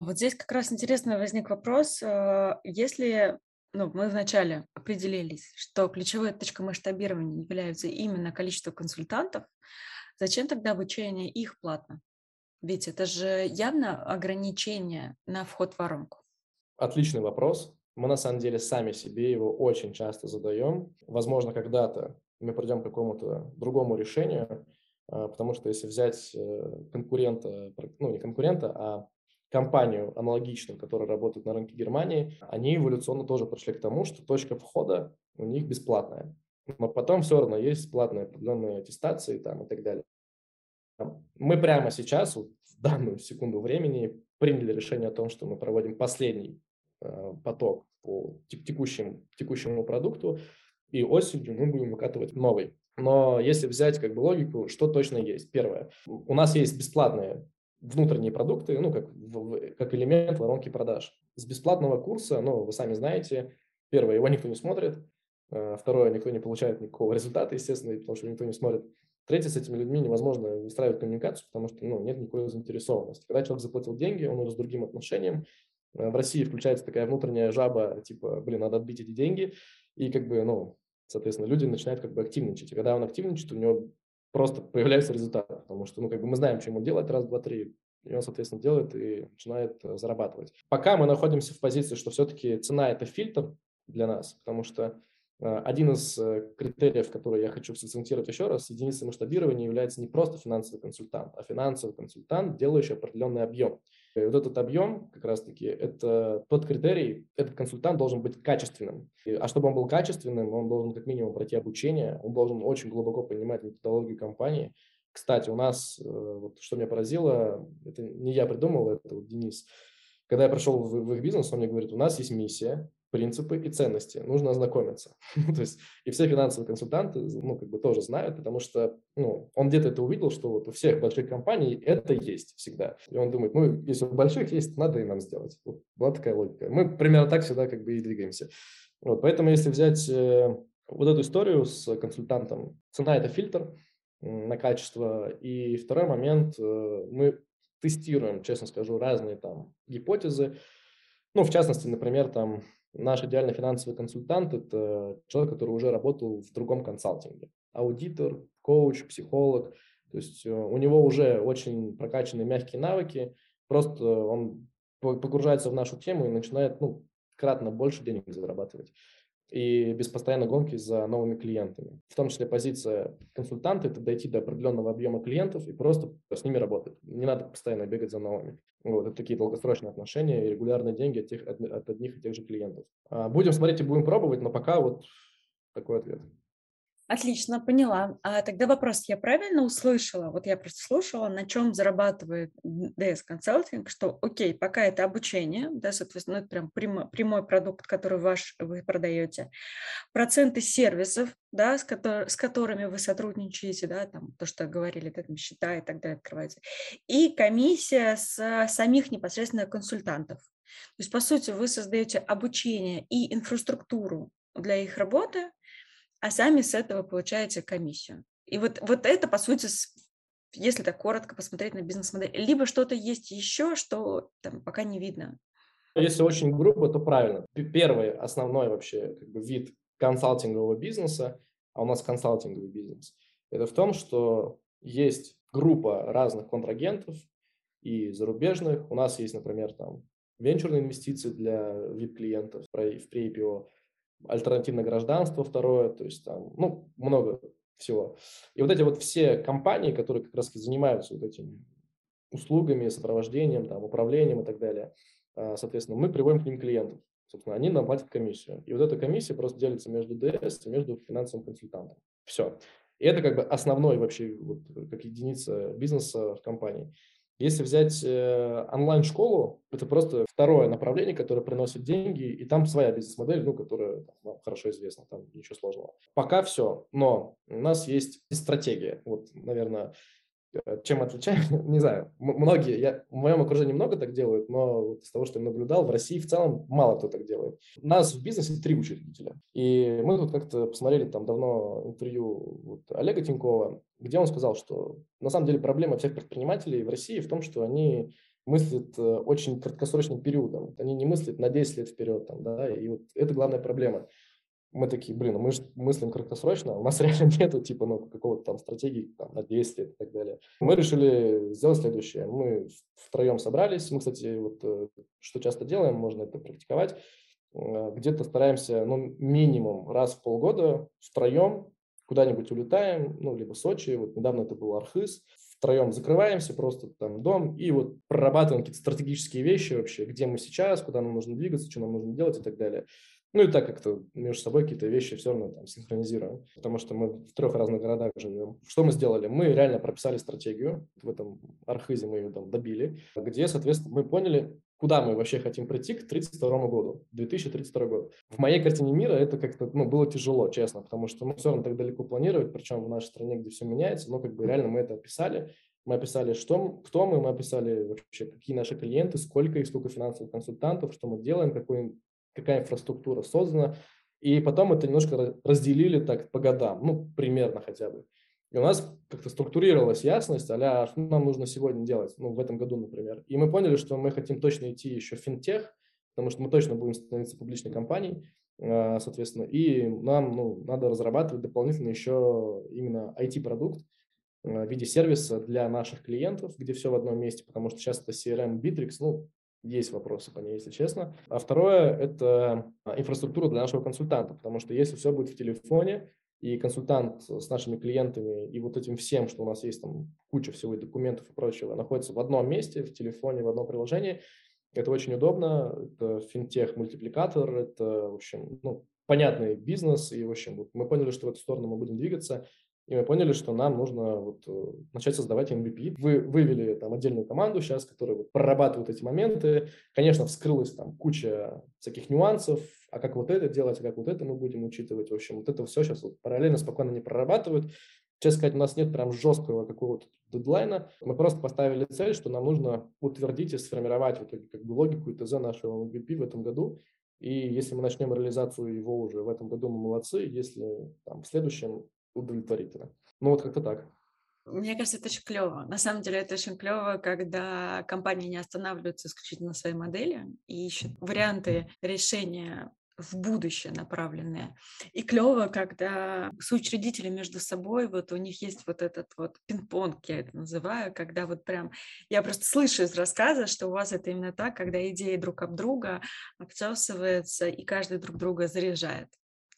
Вот здесь как раз интересно возник вопрос, э, если ну, мы вначале определились, что ключевой точкой масштабирования является именно количество консультантов, зачем тогда обучение их платно? Ведь это же явно ограничение на вход в воронку. Отличный вопрос. Мы на самом деле сами себе его очень часто задаем. Возможно, когда-то мы придем к какому-то другому решению, а, потому что если взять э, конкурента, ну не конкурента, а компанию аналогичную, которая работает на рынке Германии, они эволюционно тоже пришли к тому, что точка входа у них бесплатная. Но потом все равно есть платные определенные аттестации там, и так далее. Мы прямо сейчас, вот в данную секунду времени, приняли решение о том, что мы проводим последний э, поток по текущему, текущему продукту, и осенью мы будем выкатывать новый. Но если взять как бы логику, что точно есть? Первое, у нас есть бесплатные внутренние продукты, ну, как, как элемент воронки продаж. С бесплатного курса, ну, вы сами знаете, первое, его никто не смотрит, э, второе, никто не получает никакого результата, естественно, потому что никто не смотрит. Третье, с этими людьми невозможно выстраивать коммуникацию, потому что ну, нет никакой заинтересованности. Когда человек заплатил деньги, он уже с другим отношением. Э, в России включается такая внутренняя жаба, типа, блин, надо отбить эти деньги. И как бы, ну, соответственно, люди начинают как бы активничать. И когда он активничает, у него просто появляется результат, потому что, ну, как бы мы знаем, что ему делать, раз, два, три, и он, соответственно, делает и начинает э, зарабатывать. Пока мы находимся в позиции, что все-таки цена – это фильтр для нас, потому что один из э, критериев, который я хочу сакцентировать еще раз, единицей масштабирования является не просто финансовый консультант, а финансовый консультант, делающий определенный объем. И вот этот объем, как раз-таки, это тот критерий, этот консультант должен быть качественным. а чтобы он был качественным, он должен как минимум пройти обучение, он должен очень глубоко понимать методологию компании. Кстати, у нас, э, вот, что меня поразило, это не я придумал, это вот Денис. Когда я пришел в, в их бизнес, он мне говорит, у нас есть миссия, принципы и ценности. Нужно ознакомиться. То есть и все финансовые консультанты, ну, как бы тоже знают, потому что, ну, он где-то это увидел, что вот у всех больших компаний это есть всегда. И он думает, ну, если у больших есть, надо и нам сделать. Вот была такая логика. Мы примерно так всегда как бы и двигаемся. Вот, поэтому если взять э, вот эту историю с консультантом, цена – это фильтр, на качество. И второй момент, э, мы тестируем, честно скажу, разные там гипотезы. Ну, в частности, например, там наш идеальный финансовый консультант – это человек, который уже работал в другом консалтинге. Аудитор, коуч, психолог. То есть э, у него уже очень прокачанные мягкие навыки. Просто он погружается в нашу тему и начинает ну, кратно больше денег зарабатывать и без постоянной гонки за новыми клиентами. В том числе позиция консультанта – это дойти до определенного объема клиентов и просто с ними работать. Не надо постоянно бегать за новыми. Вот, это такие долгосрочные отношения и регулярные деньги от, тех, от, от одних и тех же клиентов. А, будем смотреть и будем пробовать, но пока вот такой ответ. Отлично, поняла. А тогда вопрос, я правильно услышала? Вот я просто слушала, на чем зарабатывает DS Consulting, что, окей, пока это обучение, да, соответственно, ну, это прям прямо, прямой продукт, который ваш, вы продаете, проценты сервисов, да, с, котор, с которыми вы сотрудничаете, да, там, то, что говорили, да, там, счета и так далее открывается, и комиссия с самих непосредственно консультантов. То есть, по сути, вы создаете обучение и инфраструктуру для их работы, а сами с этого получаете комиссию. И вот, вот это, по сути, если так коротко посмотреть на бизнес-модель. Либо что-то есть еще, что там пока не видно. Если очень грубо, то правильно. Первый основной вообще как бы, вид консалтингового бизнеса, а у нас консалтинговый бизнес, это в том, что есть группа разных контрагентов и зарубежных. У нас есть, например, там венчурные инвестиции для VIP-клиентов в pre-IPO альтернативное гражданство второе, то есть там, ну, много всего. И вот эти вот все компании, которые как раз занимаются вот этими услугами, сопровождением, там, управлением и так далее, а, соответственно, мы приводим к ним клиентов. Собственно, они нам платят комиссию. И вот эта комиссия просто делится между ДС и между финансовым консультантом. Все. И это как бы основной вообще, вот, как единица бизнеса в компании. Если взять э, онлайн-школу, это просто второе направление, которое приносит деньги, и там своя бизнес-модель, ну, которая вам хорошо известна, там ничего сложного. Пока все, но у нас есть стратегия. Вот, наверное, чем отличаем, не знаю, многие, я, в моем окружении много так делают, но вот из того, что я наблюдал, в России в целом мало кто так делает. У нас в бизнесе три учредителя. И мы тут как-то посмотрели там давно интервью вот Олега Тинькова, где он сказал, что на самом деле проблема всех предпринимателей в России в том, что они мыслят э, очень краткосрочным периодом. Они не мыслят на 10 лет вперед. Там, да, и вот это главная проблема мы такие, блин, ну мы же мыслим краткосрочно, у нас реально нету типа ну, какого-то там стратегии там, на 10 лет и так далее. Мы решили сделать следующее. Мы втроем собрались, мы, кстати, вот э, что часто делаем, можно это практиковать, э, где-то стараемся, ну, минимум раз в полгода втроем куда-нибудь улетаем, ну, либо Сочи, вот недавно это был Архыз, втроем закрываемся, просто там дом, и вот прорабатываем какие-то стратегические вещи вообще, где мы сейчас, куда нам нужно двигаться, что нам нужно делать и так далее. Ну и так как-то между собой какие-то вещи все равно там синхронизируем, потому что мы в трех разных городах живем. Что мы сделали? Мы реально прописали стратегию, в этом архизе мы ее там добили, где, соответственно, мы поняли, куда мы вообще хотим прийти к 1932 году, 2032 год. В моей картине мира это как-то ну, было тяжело, честно, потому что ну, все равно так далеко планировать, причем в нашей стране, где все меняется, но как бы реально мы это описали, мы описали, что, кто мы, мы описали вообще, какие наши клиенты, сколько их, сколько финансовых консультантов, что мы делаем, какой какая инфраструктура создана. И потом это немножко разделили так по годам, ну, примерно хотя бы. И у нас как-то структурировалась ясность, а что нам нужно сегодня делать, ну, в этом году, например. И мы поняли, что мы хотим точно идти еще в финтех, потому что мы точно будем становиться публичной компанией, а, соответственно, и нам ну, надо разрабатывать дополнительно еще именно IT-продукт а, в виде сервиса для наших клиентов, где все в одном месте, потому что сейчас это CRM Bittrex, ну, есть вопросы по ней, если честно. А второе – это а, инфраструктура для нашего консультанта, потому что если все будет в телефоне, и консультант с нашими клиентами и вот этим всем, что у нас есть там куча всего и документов и прочего, находится в одном месте, в телефоне, в одном приложении, это очень удобно, это финтех-мультипликатор, это, в общем, ну, понятный бизнес, и, в общем, мы поняли, что в эту сторону мы будем двигаться, и мы поняли, что нам нужно вот э, начать создавать MVP. Вы вывели там отдельную команду сейчас, которая вот прорабатывает эти моменты. Конечно, вскрылась там куча всяких нюансов, а как вот это делать, а как вот это мы будем учитывать. В общем, вот это все сейчас вот параллельно, спокойно не прорабатывают. Честно сказать, у нас нет прям жесткого какого-то дедлайна. Мы просто поставили цель, что нам нужно утвердить и сформировать в итоге как бы логику и ТЗ нашего MVP в этом году. И если мы начнем реализацию его уже в этом году, мы молодцы. Если там, в следующем удовлетворительно. Ну вот как-то так. Мне кажется, это очень клево. На самом деле это очень клево, когда компании не останавливаются исключительно на своей модели и ищут варианты решения в будущее направленные. И клево, когда соучредители между собой, вот у них есть вот этот вот пинг-понг, я это называю, когда вот прям, я просто слышу из рассказа, что у вас это именно так, когда идеи друг об друга обтесываются, и каждый друг друга заряжает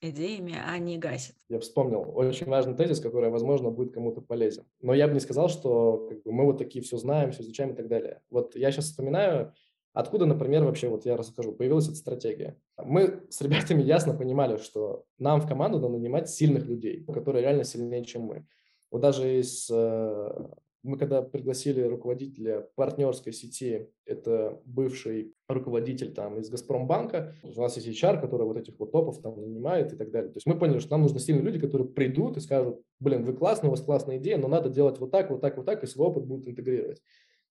идеями, а не гасит. Я вспомнил очень важный тезис, который, возможно, будет кому-то полезен. Но я бы не сказал, что как бы, мы вот такие все знаем, все изучаем и так далее. Вот я сейчас вспоминаю, Откуда, например, вообще, вот я расскажу, появилась эта стратегия. Мы с ребятами ясно понимали, что нам в команду надо нанимать сильных людей, которые реально сильнее, чем мы. Вот даже из... Э, мы когда пригласили руководителя партнерской сети, это бывший руководитель там из Газпромбанка, у нас есть HR, который вот этих вот топов там нанимает и так далее. То есть мы поняли, что нам нужны сильные люди, которые придут и скажут, блин, вы классные, у вас классная идея, но надо делать вот так, вот так, вот так, и свой опыт будут интегрировать.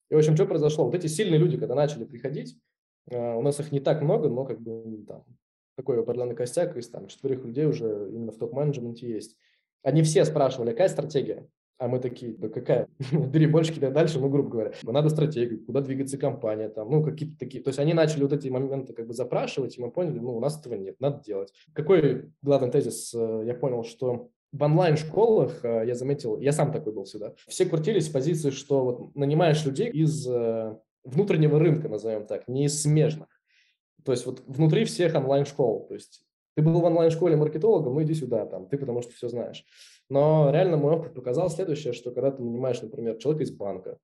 И, в общем, что произошло? Вот эти сильные люди, когда начали приходить, э, у нас их не так много, но как бы там такой определенный костяк из там четверых людей уже именно в топ-менеджменте есть. Они все спрашивали, какая стратегия? А мы такие, да какая? Бери больше, кидай дальше, ну, грубо говоря. Надо стратегию, куда двигаться компания, там, ну, какие-то такие. То есть они начали вот эти моменты как бы запрашивать, и мы поняли, ну, у нас этого нет, надо делать. Какой главный тезис? Э, я понял, что в онлайн-школах э, я заметил, я сам такой был всегда, все крутились с позиции, что вот нанимаешь людей из э, внутреннего рынка, назовем так, не из смежных. То есть вот внутри всех онлайн-школ. То есть ты был в онлайн-школе маркетологом, ну иди сюда, там, ты потому что все знаешь. Но реально мой опыт показал следующее, что когда ты нанимаешь, например, человека из банка,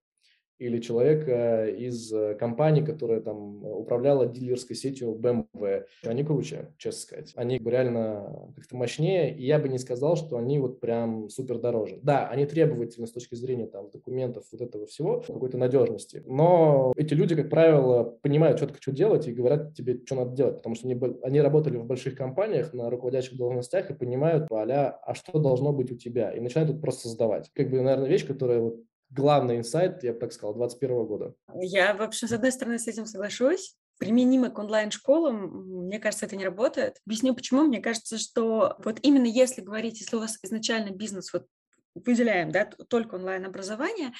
или человека из э, компании, которая там управляла дилерской сетью BMW. Они круче, честно сказать. Они реально как-то мощнее, и я бы не сказал, что они вот прям супер дороже. Да, они требовательны с точки зрения там документов, вот этого всего, какой-то надежности. Но эти люди, как правило, понимают четко, что делать и говорят тебе, что надо делать, потому что они, они работали в больших компаниях на руководящих должностях и понимают, а, а что должно быть у тебя, и начинают это просто создавать. Как бы, наверное, вещь, которая вот главный инсайт, я бы так сказал, 2021 года. Я, в общем, с одной стороны, с этим соглашусь. Применимо к онлайн-школам, мне кажется, это не работает. Объясню почему. Мне кажется, что вот именно если говорить, если у вас изначально бизнес, вот выделяем, да, только онлайн-образование,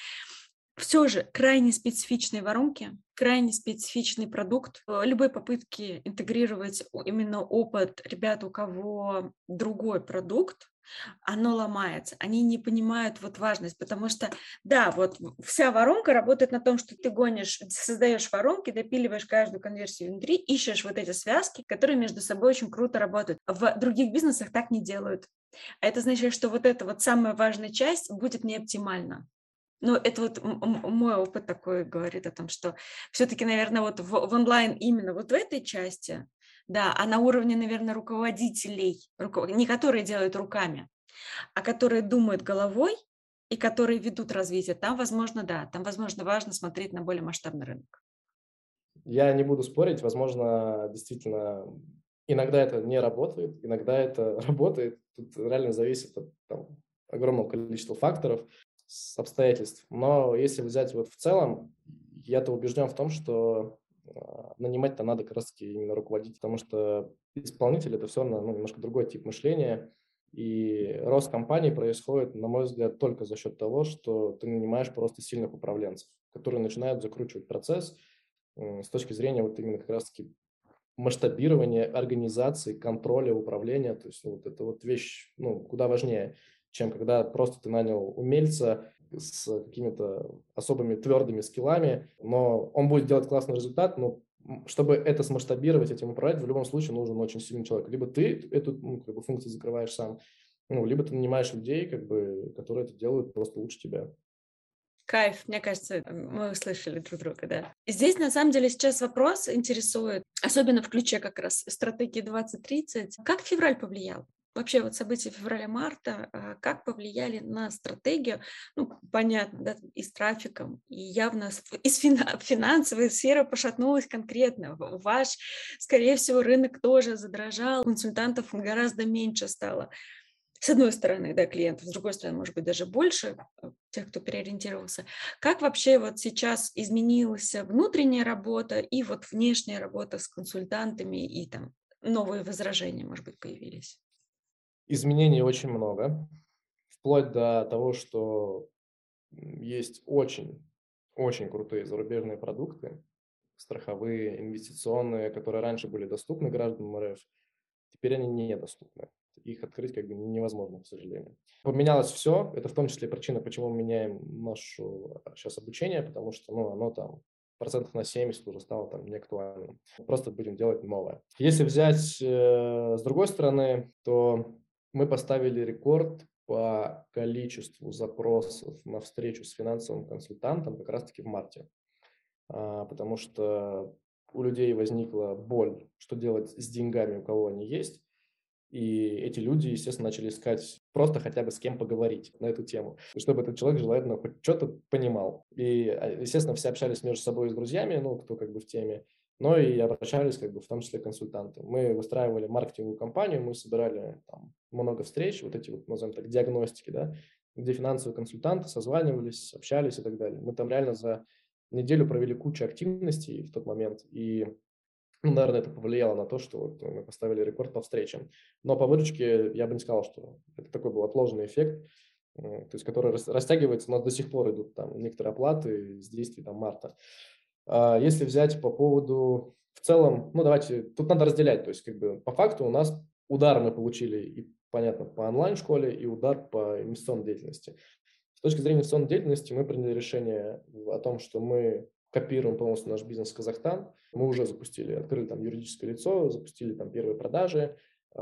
все же крайне специфичные воронки, крайне специфичный продукт. Любой попытки интегрировать именно опыт ребят, у кого другой продукт, оно ломается, они не понимают вот важность, потому что, да, вот вся воронка работает на том, что ты гонишь, создаешь воронки, допиливаешь каждую конверсию внутри, ищешь вот эти связки, которые между собой очень круто работают. В других бизнесах так не делают. А это значит, что вот эта вот самая важная часть будет не оптимальна. Ну, это вот мой опыт такой говорит о том, что все-таки, наверное, вот в, в онлайн именно вот в этой части да, а на уровне, наверное, руководителей, не которые делают руками, а которые думают головой и которые ведут развитие, там, возможно, да, там, возможно, важно смотреть на более масштабный рынок. Я не буду спорить, возможно, действительно, иногда это не работает, иногда это работает. Тут реально зависит от там, огромного количества факторов, обстоятельств. Но если взять вот в целом, я-то убежден в том, что нанимать-то надо как раз-таки именно руководить, потому что исполнитель – это все равно ну, немножко другой тип мышления, и рост компании происходит, на мой взгляд, только за счет того, что ты нанимаешь просто сильных управленцев, которые начинают закручивать процесс с точки зрения вот именно как раз-таки масштабирования организации, контроля, управления. То есть ну, вот это вот вещь ну, куда важнее, чем когда просто ты нанял умельца, с какими-то особыми твердыми скиллами, но он будет делать классный результат, но чтобы это смасштабировать, этим управлять, в любом случае нужен очень сильный человек. Либо ты эту ну, как бы, функцию закрываешь сам, ну, либо ты нанимаешь людей, как бы, которые это делают просто лучше тебя. Кайф, мне кажется, мы услышали друг друга, да. Здесь, на самом деле, сейчас вопрос интересует, особенно в ключе как раз стратегии 2030. Как февраль повлиял? Вообще вот события февраля-марта, а, как повлияли на стратегию, ну, понятно, да, и с трафиком, и явно из финансовой сферы пошатнулась конкретно. Ваш, скорее всего, рынок тоже задрожал, консультантов гораздо меньше стало. С одной стороны, да, клиентов, с другой стороны, может быть, даже больше э, тех, кто переориентировался. Как вообще вот сейчас изменилась внутренняя работа и вот внешняя работа с консультантами и там новые возражения, может быть, появились? Изменений очень много, вплоть до того, что есть очень, очень крутые зарубежные продукты, страховые, инвестиционные, которые раньше были доступны гражданам РФ, теперь они недоступны. Их открыть как бы невозможно, к сожалению. Поменялось все. Это в том числе причина, почему мы меняем нашу сейчас обучение, потому что ну, оно там процентов на 70 уже стало там неактуальным. Просто будем делать новое. Если взять э, с другой стороны, то мы поставили рекорд по количеству запросов на встречу с финансовым консультантом как раз-таки в марте. А, потому что у людей возникла боль, что делать с деньгами, у кого они есть. И эти люди, естественно, начали искать просто хотя бы с кем поговорить на эту тему, чтобы этот человек желательно хоть что-то понимал. И, а, естественно, все общались между собой с друзьями, ну, кто как бы в теме, но и обращались как бы в том числе консультанты. Мы выстраивали маркетинговую кампанию, мы собирали там много встреч, вот эти вот, назовем так, диагностики, да, где финансовые консультанты созванивались, общались и так далее. Мы там реально за неделю провели кучу активностей в тот момент, и ну, наверное, это повлияло на то, что вот мы поставили рекорд по встречам. Но по выручке я бы не сказал, что это такой был отложенный эффект, то есть который растягивается, нас до сих пор идут там некоторые оплаты с действий там марта. А если взять по поводу в целом, ну давайте, тут надо разделять, то есть как бы по факту у нас удар мы получили и понятно по онлайн-школе и удар по инвестиционной деятельности. С точки зрения инвестиционной деятельности мы приняли решение о том, что мы копируем полностью наш бизнес в Казахстан. Мы уже запустили, открыли там юридическое лицо, запустили там первые продажи,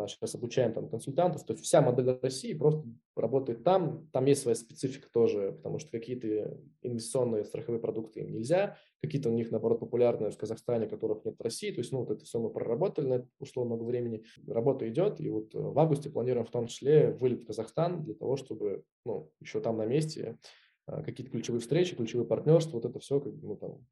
сейчас а, обучаем там консультантов. То есть вся модель России просто работает там. Там есть своя специфика тоже, потому что какие-то инвестиционные страховые продукты им нельзя, какие-то у них, наоборот, популярные в Казахстане, которых нет в России. То есть, ну, вот это все мы проработали, на это ушло много времени. Работа идет, и вот в августе планируем в том числе вылет в Казахстан для того, чтобы, ну, еще там на месте а, какие-то ключевые встречи, ключевые партнерства, вот это все, как бы, ну, там,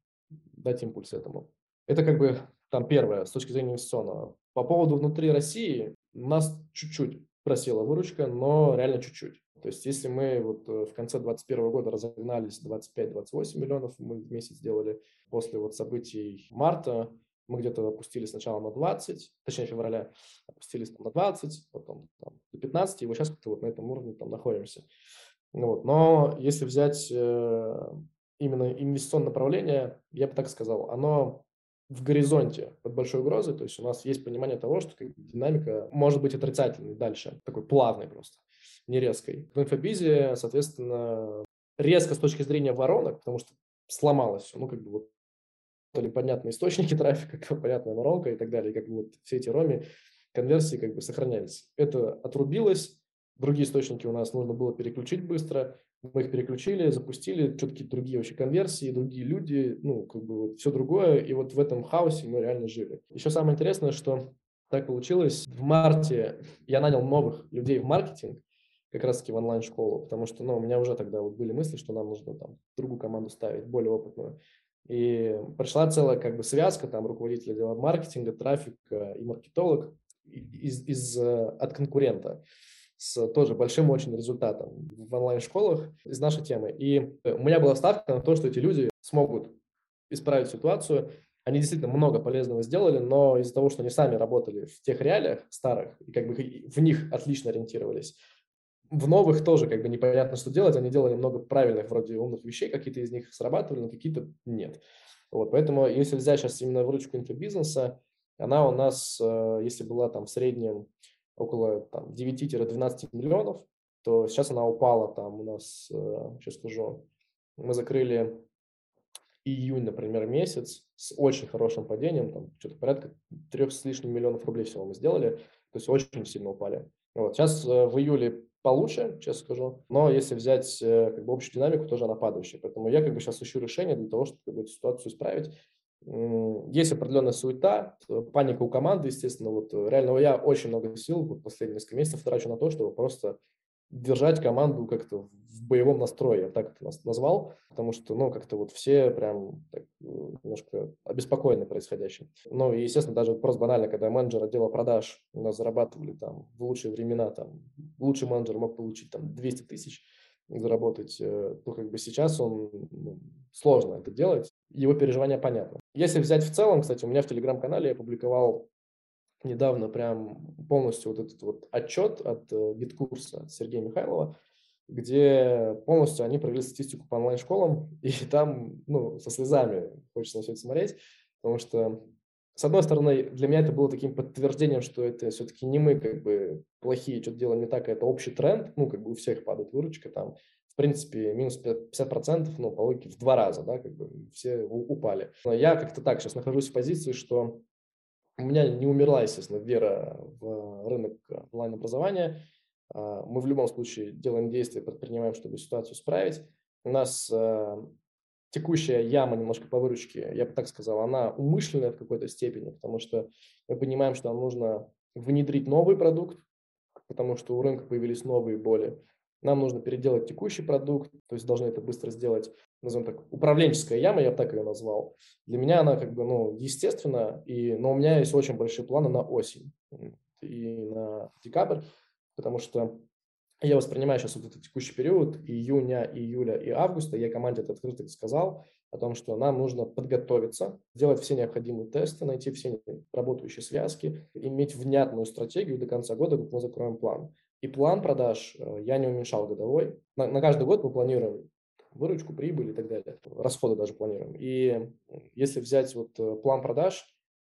дать импульс этому. Это как бы там первое, с точки зрения инвестиционного. По поводу внутри России, у нас чуть-чуть просела выручка, но реально чуть-чуть. То есть если мы вот э, в конце 2021 года разогнались 25-28 миллионов, мы в месяц сделали после вот событий марта, мы где-то опустились сначала на 20, точнее февраля, опустились там на 20, потом там, до 15, и вот сейчас как-то вот на этом уровне там находимся. Ну вот. Но если взять э, именно инвестиционное направление, я бы так сказал, оно в горизонте под большой угрозой, то есть у нас есть понимание того, что динамика может быть отрицательной дальше, такой плавной просто, не резкой. В инфобизе, соответственно, резко с точки зрения воронок, потому что сломалось все, ну, как бы вот были понятные источники трафика, понятная воронка и так далее, как бы вот все эти роми, конверсии как бы сохранялись. Это отрубилось, Другие источники у нас нужно было переключить быстро. Мы их переключили, запустили, что-то какие-то другие вообще конверсии, другие люди, ну, как бы вот все другое. И вот в этом хаосе мы реально жили. Еще самое интересное, что так получилось. В марте я нанял новых людей в маркетинг, как раз-таки в онлайн-школу, потому что, ну, у меня уже тогда вот были мысли, что нам нужно там другую команду ставить, более опытную. И пришла целая как бы связка, там, руководитель отдела маркетинга, трафика и маркетолог из, из, э, от конкурента с тоже большим очень результатом в онлайн-школах из нашей темы. И э, у меня была ставка на то, что эти люди смогут исправить ситуацию. Они действительно много полезного сделали, но из-за того, что они сами работали в тех реалиях старых, и как бы в них отлично ориентировались, в новых тоже как бы непонятно, что делать. Они делали много правильных вроде умных вещей, какие-то из них срабатывали, но какие-то нет. Вот, поэтому если взять сейчас именно выручку инфобизнеса, она у нас, э, если была там в среднем около там, 9-12 миллионов, то сейчас она упала там у нас, сейчас э, скажу, мы закрыли июнь, например, месяц с очень хорошим падением, там что-то порядка трех с лишним миллионов рублей всего мы сделали, то есть очень сильно упали. Вот. Сейчас э, в июле получше, честно скажу, но если взять э, как бы общую динамику, тоже она падающая. Поэтому я как бы сейчас ищу решение для того, чтобы как бы, эту ситуацию исправить есть определенная суета, паника у команды, естественно. Вот э, реально я очень много сил вот последние несколько месяцев трачу на то, чтобы просто держать команду как-то в боевом настрое, я так это назвал, потому что, ну, как-то вот все прям так, э, немножко обеспокоены происходящим. Ну, и, естественно, даже просто банально, когда менеджер отдела продаж у нас зарабатывали там в лучшие времена, там, лучший менеджер мог получить там 200 тысяч, заработать, э, то как бы сейчас он ну, сложно это делать. Его переживания понятны. Если взять в целом, кстати, у меня в телеграм-канале я публиковал недавно прям полностью вот этот вот отчет от э, GetCourse'а Сергея Михайлова, где полностью они провели статистику по онлайн-школам, и там, ну, со слезами хочется на все это смотреть, потому что, с одной стороны, для меня это было таким подтверждением, что это все-таки не мы как бы плохие, что-то делаем не так, а это общий тренд, ну, как бы у всех падает выручка там, в принципе, минус 50%, ну, по логике, в два раза, да, как бы все упали. Но я как-то так сейчас нахожусь в позиции, что у меня не умерла, естественно, вера в рынок онлайн-образования. А, мы в любом случае делаем действия, предпринимаем, чтобы ситуацию исправить. У нас а, текущая яма немножко по выручке, я бы так сказал, она умышленная в какой-то степени, потому что мы понимаем, что нам нужно внедрить новый продукт, потому что у рынка появились новые боли. Нам нужно переделать текущий продукт, то есть должны это быстро сделать, назовем так, управленческая яма, я бы так ее назвал. Для меня она как бы, ну, естественно, и, но у меня есть очень большие планы на осень и на декабрь, потому что я воспринимаю сейчас вот этот текущий период июня, июля и августа. Я команде это открыто сказал о том, что нам нужно подготовиться, сделать все необходимые тесты, найти все работающие связки, иметь внятную стратегию до конца года, как мы закроем план. И план продаж э, я не уменьшал годовой. На, на каждый год мы планируем выручку, прибыль и так далее. Расходы даже планируем. И если взять вот э, план продаж,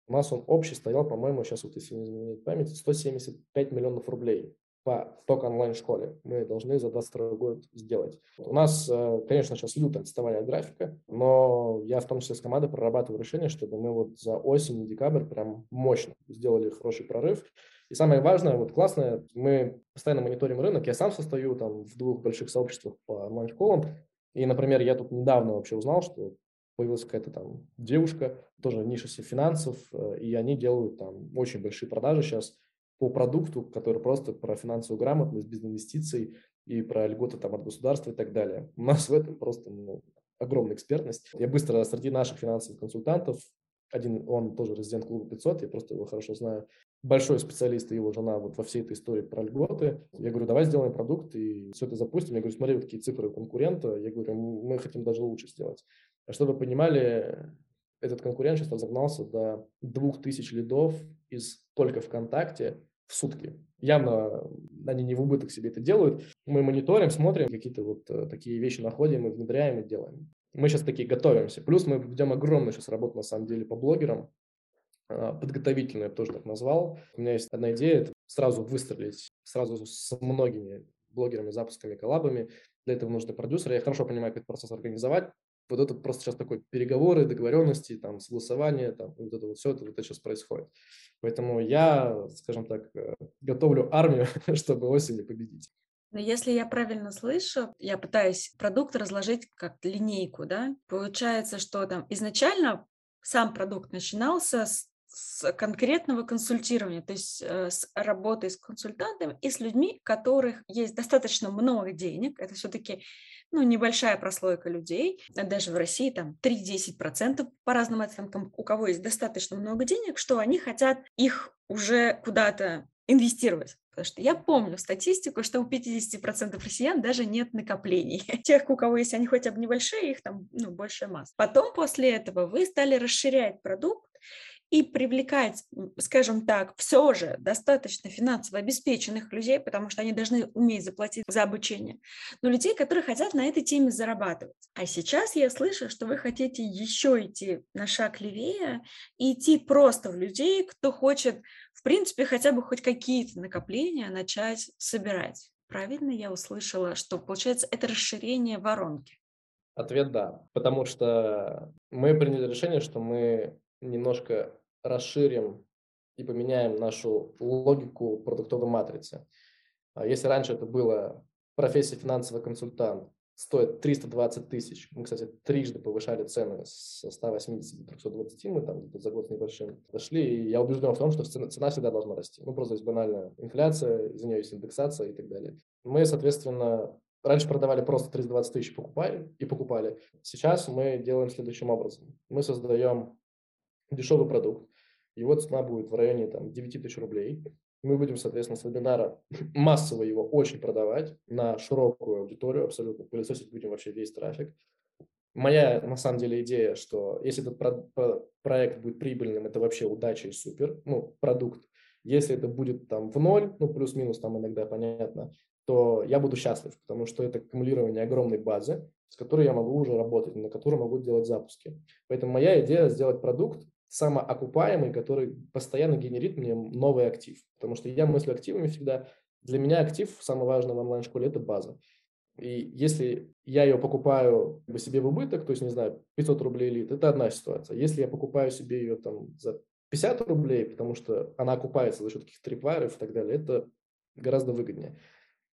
у нас он общий стоял, по-моему, сейчас вот если не изменить память, 175 миллионов рублей по только онлайн-школе мы должны за 22 год сделать. У нас, э, конечно, сейчас люто отставание от графика, но я в том числе с командой прорабатываю решение, чтобы мы вот за осень и декабрь прям мощно сделали хороший прорыв. И самое важное, вот классное, мы постоянно мониторим рынок. Я сам состою там в двух больших сообществах по онлайн-школам. И, например, я тут недавно вообще узнал, что появилась какая-то там девушка, тоже ниша финансов, э, и они делают там очень большие продажи сейчас по продукту, который просто про финансовую грамотность, без инвестиций и про льготы там от государства и так далее. У нас в этом просто ну, огромная экспертность. Я быстро среди наших финансовых консультантов один, он тоже резидент клуба 500, я просто его хорошо знаю, большой специалист и его жена вот во всей этой истории про льготы. Я говорю, давай сделаем продукт и все это запустим. Я говорю, смотри, вот такие цифры у конкурента. Я говорю, мы хотим даже лучше сделать. А чтобы вы понимали, этот конкурент сейчас разогнался до 2000 лидов из только ВКонтакте в сутки. Явно они не в убыток себе это делают. Мы мониторим, смотрим, какие-то вот э, такие вещи находим и внедряем и делаем. Мы сейчас такие готовимся. Плюс мы ведем огромную сейчас работу, на самом деле, по блогерам. А, подготовительную, я тоже так назвал. У меня есть одна идея, это сразу выстрелить, сразу с многими блогерами, запусками, коллабами. Для этого нужны продюсеры. Я хорошо понимаю, как этот процесс организовать. Вот это просто сейчас такой переговоры, договоренности, там, согласование, там, вот это вот все это, вот это сейчас происходит. Поэтому я, скажем так, э, готовлю армию, чтобы осенью победить. Но если я правильно слышу, я пытаюсь продукт разложить как линейку, да, получается, что там изначально сам продукт начинался с, с конкретного консультирования, то есть э, с работы с консультантами и с людьми, у которых есть достаточно много денег, это все-таки ну, небольшая прослойка людей, даже в России там 3-10% по разным оценкам, у кого есть достаточно много денег, что они хотят их уже куда-то инвестировать. Потому что я помню статистику, что у 50% россиян даже нет накоплений. Тех, у кого есть они хотя бы небольшие, их там ну, большая масса. Потом после этого вы стали расширять продукт и привлекать, скажем так, все же достаточно финансово обеспеченных людей, потому что они должны уметь заплатить за обучение, но людей, которые хотят на этой теме зарабатывать. А сейчас я слышу, что вы хотите еще идти на шаг левее и идти просто в людей, кто хочет, в принципе, хотя бы хоть какие-то накопления начать собирать. Правильно я услышала, что получается это расширение воронки? Ответ да, потому что мы приняли решение, что мы немножко расширим и поменяем нашу логику продуктовой матрицы. А если раньше это было профессия финансовый консультант, стоит 320 тысяч. Мы, кстати, трижды повышали цены с 180 до 320, мы там за год с небольшим дошли, и я убежден в том, что цена, цена всегда должна расти. Ну, просто есть банальная инфляция, из-за нее есть индексация и так далее. Мы, соответственно, раньше продавали просто 320 тысяч, покупали и покупали. Сейчас мы делаем следующим образом. Мы создаем дешевый продукт, его цена будет в районе там, 9 тысяч рублей. Мы будем, соответственно, с вебинара массово его очень продавать на широкую аудиторию абсолютно, пылесосить будем вообще весь трафик. Моя, на самом деле, идея, что если этот про- про- проект будет прибыльным, это вообще удача и супер, ну, продукт. Если это будет там в ноль, ну, плюс-минус там иногда понятно, то я буду счастлив, потому что это аккумулирование огромной базы, с которой я могу уже работать, на которой могу делать запуски. Поэтому моя идея сделать продукт самоокупаемый, который постоянно генерит мне новый актив. Потому что я мыслю активами всегда. Для меня актив, самое важное в онлайн-школе, это база. И если я ее покупаю себе в убыток, то есть, не знаю, 500 рублей лид, это одна ситуация. Если я покупаю себе ее там за 50 рублей, потому что она окупается за счет каких-то трипвайеров и так далее, это гораздо выгоднее.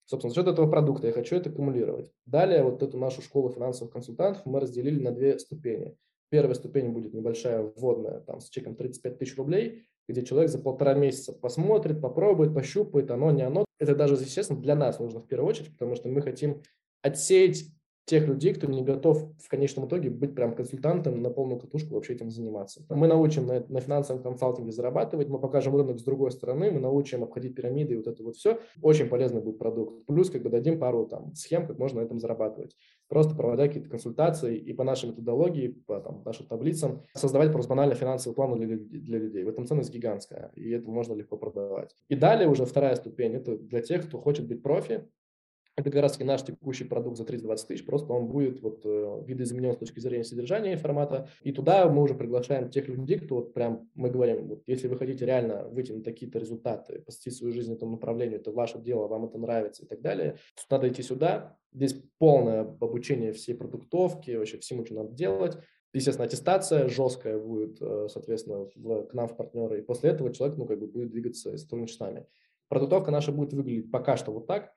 Собственно, за счет этого продукта я хочу это аккумулировать. Далее вот эту нашу школу финансовых консультантов мы разделили на две ступени. Первая ступень будет небольшая вводная, там, с чеком 35 тысяч рублей, где человек за полтора месяца посмотрит, попробует, пощупает, оно, не оно. Это даже, естественно, для нас нужно в первую очередь, потому что мы хотим отсеять тех людей, кто не готов в конечном итоге быть прям консультантом на полную катушку вообще этим заниматься. Мы научим на, на финансовом консалтинге зарабатывать, мы покажем рынок с другой стороны, мы научим обходить пирамиды и вот это вот все. Очень полезный будет продукт. Плюс как бы дадим пару там схем, как можно на этом зарабатывать. Просто проводя какие-то консультации и по нашей методологии, по там, нашим таблицам создавать просто банально финансовый план для, для людей. В этом ценность гигантская, и это можно легко продавать. И далее уже вторая ступень, это для тех, кто хочет быть профи, это как раз наш текущий продукт за 320 тысяч, просто он будет вот э, видоизменен с точки зрения содержания формата. И туда мы уже приглашаем тех людей, кто вот прям, мы говорим, вот если вы хотите реально выйти на такие-то результаты, посвятить свою жизнь этому направлению, это ваше дело, вам это нравится и так далее, надо идти сюда. Здесь полное обучение всей продуктовки, вообще всему, что надо делать. Естественно, аттестация жесткая будет, э, соответственно, в, к нам в партнеры. И после этого человек, ну, как бы будет двигаться и с нами. Продуктовка наша будет выглядеть пока что вот так –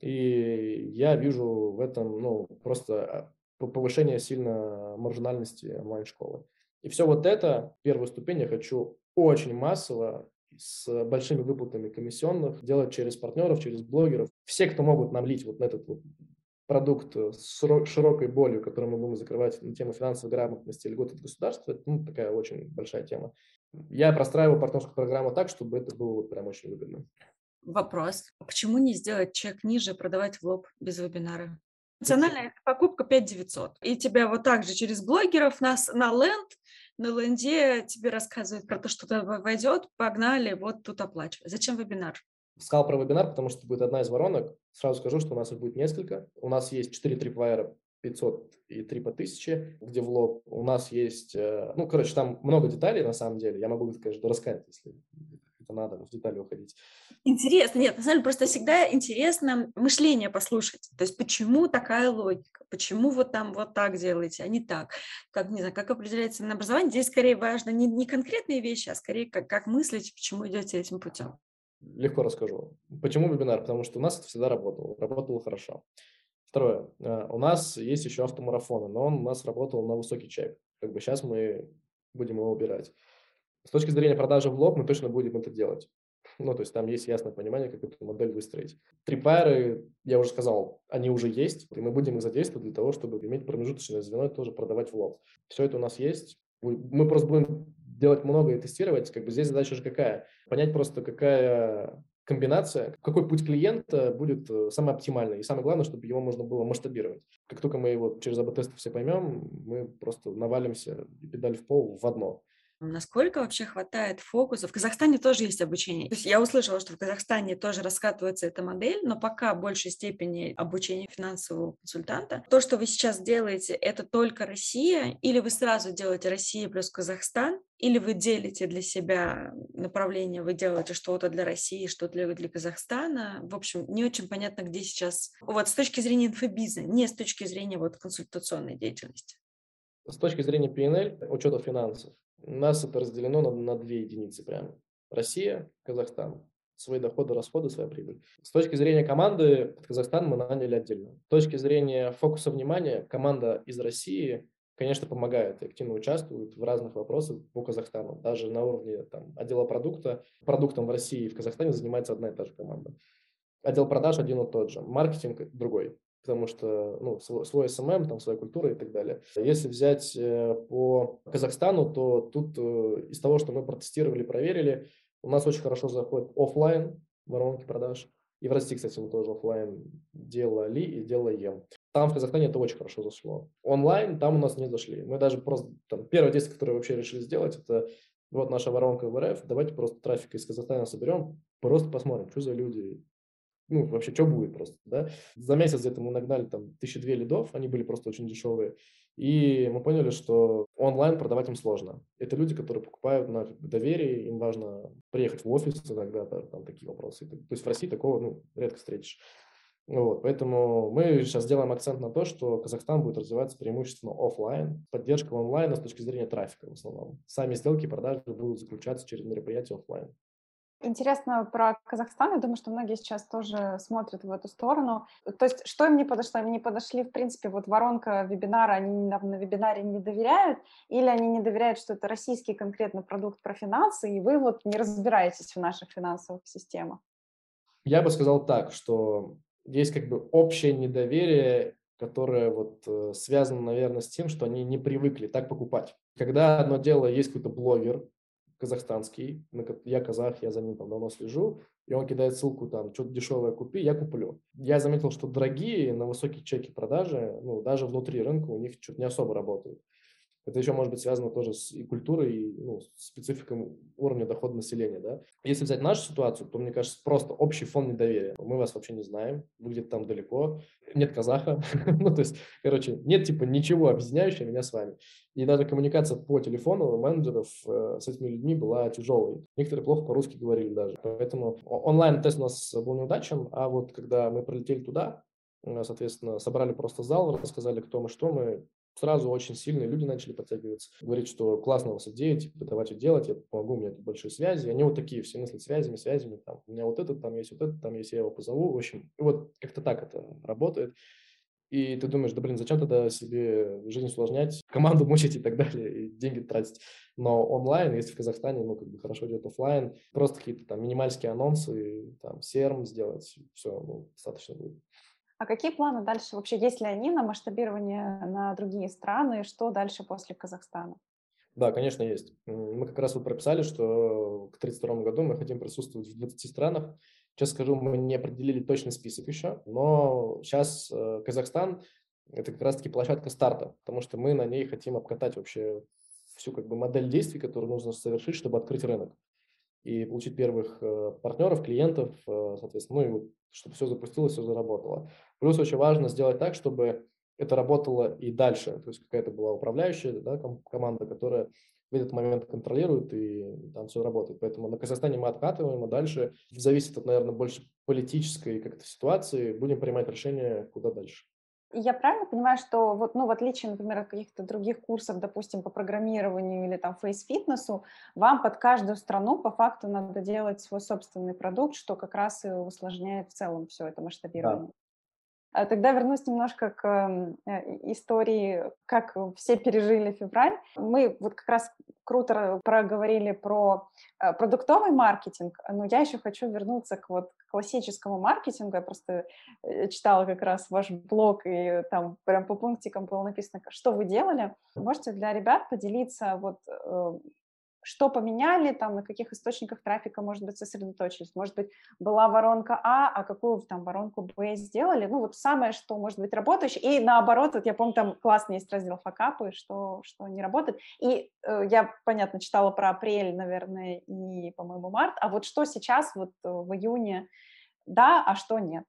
и я вижу в этом ну, просто а, повышение сильно маржинальности онлайн-школы. И все вот это, первую ступень я хочу очень массово с большими выплатами комиссионных делать через партнеров, через блогеров. Все, кто могут нам лить вот на этот вот продукт с широкой болью, который мы будем закрывать на тему финансовой грамотности или год от государства, это ну, такая очень большая тема. Я простраиваю партнерскую программу так, чтобы это было прям очень выгодно. Вопрос. Почему не сделать чек ниже, продавать в лоб без вебинара? Национальная покупка 5900. И тебя вот так же через блогеров на, на ленд, на ленде тебе рассказывают про то, что туда войдет, погнали, вот тут оплачивай. Зачем вебинар? Сказал про вебинар, потому что будет одна из воронок. Сразу скажу, что у нас их будет несколько. У нас есть 4 трипвайера 500 и 3 по 1000, где в лоб. У нас есть, э, ну, короче, там много деталей на самом деле. Я могу, конечно, рассказать, если это надо в детали уходить. Интересно, нет, на самом деле просто всегда интересно мышление послушать. То есть почему такая логика, почему вот там вот так делаете, а не так, как, не знаю, как определяется на образование. Здесь скорее важно не, не конкретные вещи, а скорее как, как мыслить, почему идете этим путем. Легко расскажу. Почему вебинар? Потому что у нас это всегда работало, работало хорошо. Второе. Э, у нас есть еще автомарафоны, но он у нас работал на высокий чек. Как бы сейчас мы будем его убирать. С точки зрения продажи в лоб мы точно будем это делать. Ну, то есть там есть ясное понимание, как эту модель выстроить. Трипайры, я уже сказал, они уже есть, и мы будем их задействовать для того, чтобы иметь промежуточное звено и тоже продавать в лоб. Все это у нас есть. Мы просто будем делать много и тестировать. Как бы здесь задача же какая? Понять просто, какая комбинация, какой путь клиента будет э, самый оптимальный. И самое главное, чтобы его можно было масштабировать. Как только мы его через АБ-тесты все поймем, мы просто навалимся и педаль в пол в одно. Насколько вообще хватает фокуса? В Казахстане тоже есть обучение. То есть я услышала, что в Казахстане тоже раскатывается эта модель, но пока в большей степени обучение финансового консультанта. То, что вы сейчас делаете, это только Россия, или вы сразу делаете Россия плюс Казахстан, или вы делите для себя направление, вы делаете что-то для России, что-то для, для Казахстана. В общем, не очень понятно, где сейчас. Вот с точки зрения инфобиза, не с точки зрения вот консультационной деятельности. С точки зрения PNL, учета финансов, у нас это разделено на, на две единицы прямо. Россия, Казахстан. Свои доходы, расходы, своя прибыль. С точки зрения команды, Казахстан мы наняли отдельно. С точки зрения фокуса внимания, команда из России, конечно, помогает активно участвует в разных вопросах по Казахстану. Даже на уровне там, отдела продукта. Продуктом в России и в Казахстане занимается одна и та же команда. Отдел продаж один и тот же. Маркетинг другой потому что ну, свой, SMM, там своя культура и так далее. Если взять э, по Казахстану, то тут э, из того, что мы протестировали, проверили, у нас очень хорошо заходит офлайн воронки продаж. И в России, кстати, мы тоже офлайн делали и делаем. Там в Казахстане это очень хорошо зашло. Онлайн там у нас не зашли. Мы даже просто, там, первое действие, которое вообще решили сделать, это вот наша воронка в РФ, давайте просто трафик из Казахстана соберем, просто посмотрим, что за люди, ну, вообще, что будет просто, да. За месяц где-то мы нагнали там тысячи две лидов, они были просто очень дешевые. И мы поняли, что онлайн продавать им сложно. Это люди, которые покупают на доверие, им важно приехать в офис иногда, там такие вопросы. То есть в России такого ну, редко встретишь. Вот, поэтому мы сейчас делаем акцент на то, что Казахстан будет развиваться преимущественно офлайн, поддержка онлайна с точки зрения трафика в основном. Сами сделки и продажи будут заключаться через мероприятия офлайн. Интересно про Казахстан. Я думаю, что многие сейчас тоже смотрят в эту сторону. То есть, что им не подошло? Им не подошли, в принципе, вот воронка вебинара, они на, на вебинаре не доверяют, или они не доверяют, что это российский конкретно продукт про финансы, и вы вот не разбираетесь в наших финансовых системах? Я бы сказал так, что есть как бы общее недоверие, которое вот э, связано, наверное, с тем, что они не привыкли так покупать. Когда одно дело, есть какой-то блогер, казахстанский, я казах, я за ним там давно слежу, и он кидает ссылку там, что-то дешевое купи, я куплю. Я заметил, что дорогие на высокие чеки продажи, ну, даже внутри рынка у них что-то не особо работают. Это еще может быть связано тоже с и культурой, и ну, спецификой уровня дохода населения. Да? Если взять нашу ситуацию, то, мне кажется, просто общий фон недоверия. Мы вас вообще не знаем, вы где-то там далеко, нет казаха. ну, то есть, короче, нет типа ничего объединяющего меня с вами. И даже коммуникация по телефону менеджеров э, с этими людьми была тяжелой. Некоторые плохо по-русски говорили даже. Поэтому онлайн-тест у нас был неудачен, а вот когда мы прилетели туда, э, соответственно, собрали просто зал, рассказали, кто мы, что мы, сразу очень сильные люди начали подтягиваться. Говорить, что классно у вас идея, типа, давайте делать, я помогу, у меня тут большие связи. Они вот такие все мыслят связями, связями, там, у меня вот этот, там есть вот этот, там есть, я его позову. В общем, вот как-то так это работает. И ты думаешь, да блин, зачем тогда себе жизнь усложнять, команду мучить и так далее, и деньги тратить. Но онлайн, если в Казахстане, ну, как бы хорошо идет офлайн, просто какие-то там минимальские анонсы, там, серм сделать, все, ну, достаточно будет. А какие планы дальше? Вообще, есть ли они на масштабирование на другие страны? Что дальше после Казахстана? Да, конечно, есть. Мы как раз вот прописали, что к 2032 году мы хотим присутствовать в 20 странах. Сейчас скажу, мы не определили точный список еще, но сейчас э, Казахстан – это как раз-таки площадка старта, потому что мы на ней хотим обкатать вообще всю как бы модель действий, которую нужно совершить, чтобы открыть рынок и получить первых э, партнеров, клиентов, э, соответственно, ну и чтобы все запустилось, все заработало. Плюс очень важно сделать так, чтобы это работало и дальше, то есть какая-то была управляющая да, команда, которая в этот момент контролирует и там все работает. Поэтому на Казахстане мы откатываем, а дальше зависит от, наверное, больше политической как-то ситуации, будем принимать решение, куда дальше. Я правильно понимаю, что вот, ну, в отличие, например, от каких-то других курсов, допустим, по программированию или там фейс-фитнесу, вам под каждую страну по факту надо делать свой собственный продукт, что как раз и усложняет в целом все это масштабирование. Да. А тогда вернусь немножко к э, истории, как все пережили февраль. Мы вот как раз круто проговорили про э, продуктовый маркетинг, но я еще хочу вернуться к вот классическому маркетингу. Я просто э, читала как раз ваш блог, и там прям по пунктикам было написано, что вы делали. Можете для ребят поделиться вот что поменяли, там, на каких источниках трафика, может быть, сосредоточились. Может быть, была воронка А, а какую там воронку Б сделали. Ну, вот самое, что может быть работающее. И наоборот, вот я помню, там классный есть раздел факапы, что, что не работает. И э, я, понятно, читала про апрель, наверное, и, по-моему, март. А вот что сейчас, вот э, в июне, да, а что нет?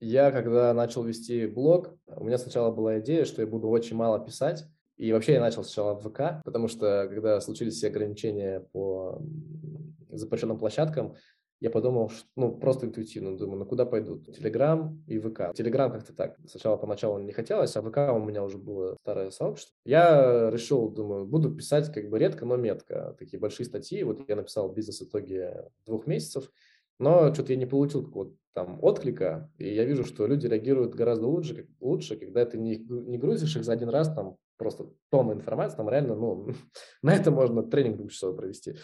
Я, когда начал вести блог, у меня сначала была идея, что я буду очень мало писать, и вообще я начал сначала в ВК, потому что когда случились все ограничения по запрещенным площадкам, я подумал, что, ну, просто интуитивно думаю, ну, куда пойдут? Телеграм и ВК. Телеграм как-то так. Сначала поначалу не хотелось, а ВК у меня уже было старое сообщество. Я решил, думаю, буду писать как бы редко, но метко. Такие большие статьи. Вот я написал «Бизнес в итоге двух месяцев». Но что-то я не получил какого-то там отклика, и я вижу, что люди реагируют гораздо лучше, лучше когда ты не, не грузишь их за один раз там просто тонна информации, там реально, ну, на это можно тренинг двухчасовой провести.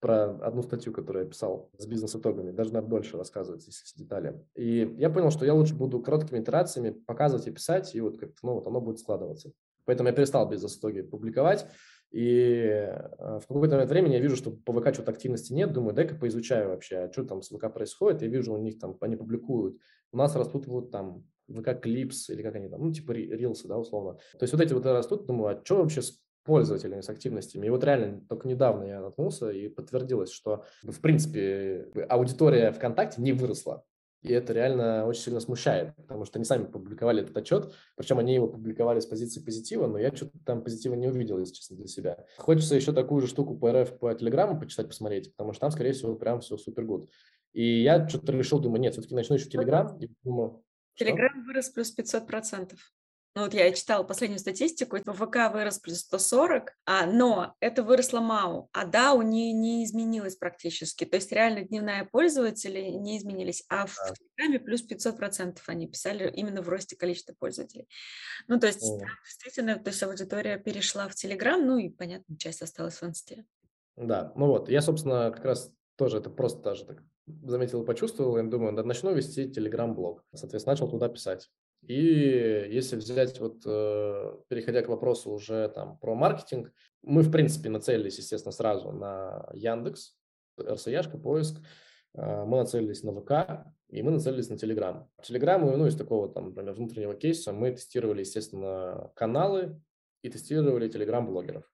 Про одну статью, которую я писал с бизнес-итогами, даже надо дольше рассказывать, если с детали. И я понял, что я лучше буду короткими итерациями показывать и писать, и вот как-то, ну, вот оно будет складываться. Поэтому я перестал бизнес-итоги публиковать, и э, в какой-то момент времени я вижу, что по ВК что-то активности нет, думаю, дай-ка поизучаю вообще, а что там с ВК происходит. Я вижу, у них там, они публикуют, у нас растут вот там ВК Клипс или как они там, ну, типа рилсы, да, условно. То есть вот эти вот растут, думаю, а что вообще с пользователями, с активностями. И вот реально только недавно я наткнулся и подтвердилось, что, в принципе, аудитория ВКонтакте не выросла. И это реально очень сильно смущает, потому что они сами публиковали этот отчет, причем они его публиковали с позиции позитива, но я что-то там позитива не увидел, если честно, для себя. Хочется еще такую же штуку по РФ, по Телеграму почитать, посмотреть, потому что там, скорее всего, прям все супер гуд. И я что-то решил, думаю, нет, все-таки начну еще Телеграм. Телеграм вырос плюс 500 процентов. Ну вот я читала последнюю статистику, ВК вырос плюс 140, а, но это выросло МАУ, а DAO не, не изменилось практически. То есть реально дневная пользователи не изменились, а в да. Телеграме плюс 500 процентов они писали именно в росте количества пользователей. Ну то есть там, действительно, то есть аудитория перешла в Телеграм, ну и, понятно, часть осталась в Инсте. Да, ну вот, я, собственно, как раз тоже это просто даже так заметил и почувствовал, я думаю, да, начну вести телеграм-блог. Соответственно, начал туда писать. И если взять вот, э, переходя к вопросу уже там про маркетинг, мы, в принципе, нацелились, естественно, сразу на Яндекс, РСЯшка, поиск, э, мы нацелились на ВК, и мы нацелились на Телеграм. Телеграм, ну, из такого, там, например, внутреннего кейса мы тестировали, естественно, каналы и тестировали Телеграм-блогеров.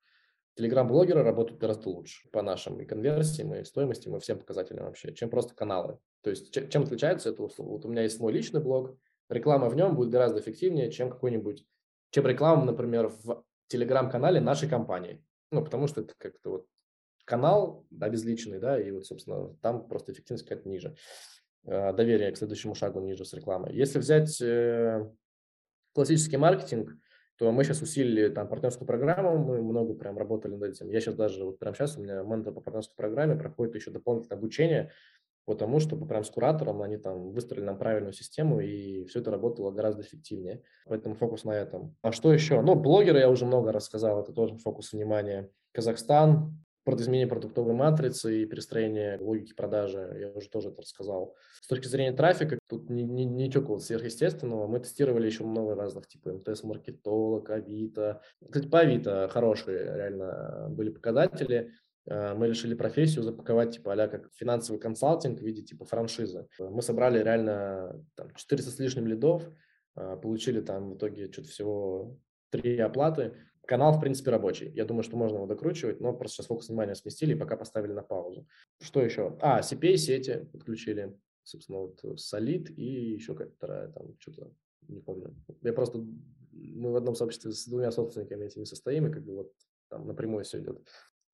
Телеграм-блогеры работают гораздо лучше по нашим и конверсиям, и стоимостям, и всем показателям вообще, чем просто каналы. То есть чем отличается это? Вот у меня есть мой личный блог, реклама в нем будет гораздо эффективнее, чем какой-нибудь, чем реклама, например, в телеграм-канале нашей компании. Ну, потому что это как-то вот канал да, безличный, да, и вот, собственно, там просто эффективность какая-то ниже. Э, доверие к следующему шагу ниже с рекламой. Если взять э, классический маркетинг, то мы сейчас усилили там партнерскую программу, мы много прям работали над этим. Я сейчас даже, вот прямо сейчас у меня ментор по партнерской программе проходит еще дополнительное обучение, потому чтобы прям с куратором они там выстроили нам правильную систему, и все это работало гораздо эффективнее. Поэтому фокус на этом. А что еще? Ну, блогеры я уже много рассказал, это тоже фокус внимания. Казахстан, изменение продуктовой матрицы и перестроение логики продажи, я уже тоже это рассказал. С точки зрения трафика, тут не, не, ничего сверхъестественного. Мы тестировали еще много разных, типа МТС-маркетолог, Авито. Кстати, по Авито хорошие реально были показатели. Э, мы решили профессию запаковать, типа, а как финансовый консалтинг в виде, типа, франшизы. Мы собрали реально там, 400 с лишним лидов, э, получили там в итоге что-то всего три оплаты. Канал, в принципе, рабочий. Я думаю, что можно его докручивать, но просто сейчас фокус внимания сместили и пока поставили на паузу. Что еще? А, CPA-сети подключили. Собственно, вот Solid и еще какая-то вторая, там, что-то, не помню. Я просто, мы в одном сообществе с двумя собственниками этими состоим, и как бы вот там напрямую все идет.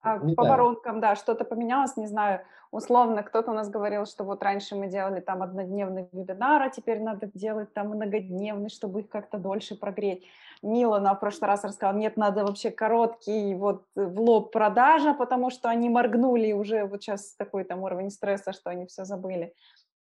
А не по знаю. воронкам, да, что-то поменялось, не знаю. Условно, кто-то у нас говорил, что вот раньше мы делали там однодневный вебинар, а теперь надо делать там многодневный, чтобы их как-то дольше прогреть. Милана в прошлый раз рассказала, нет, надо вообще короткий вот в лоб продажа, потому что они моргнули и уже вот сейчас такой там уровень стресса, что они все забыли.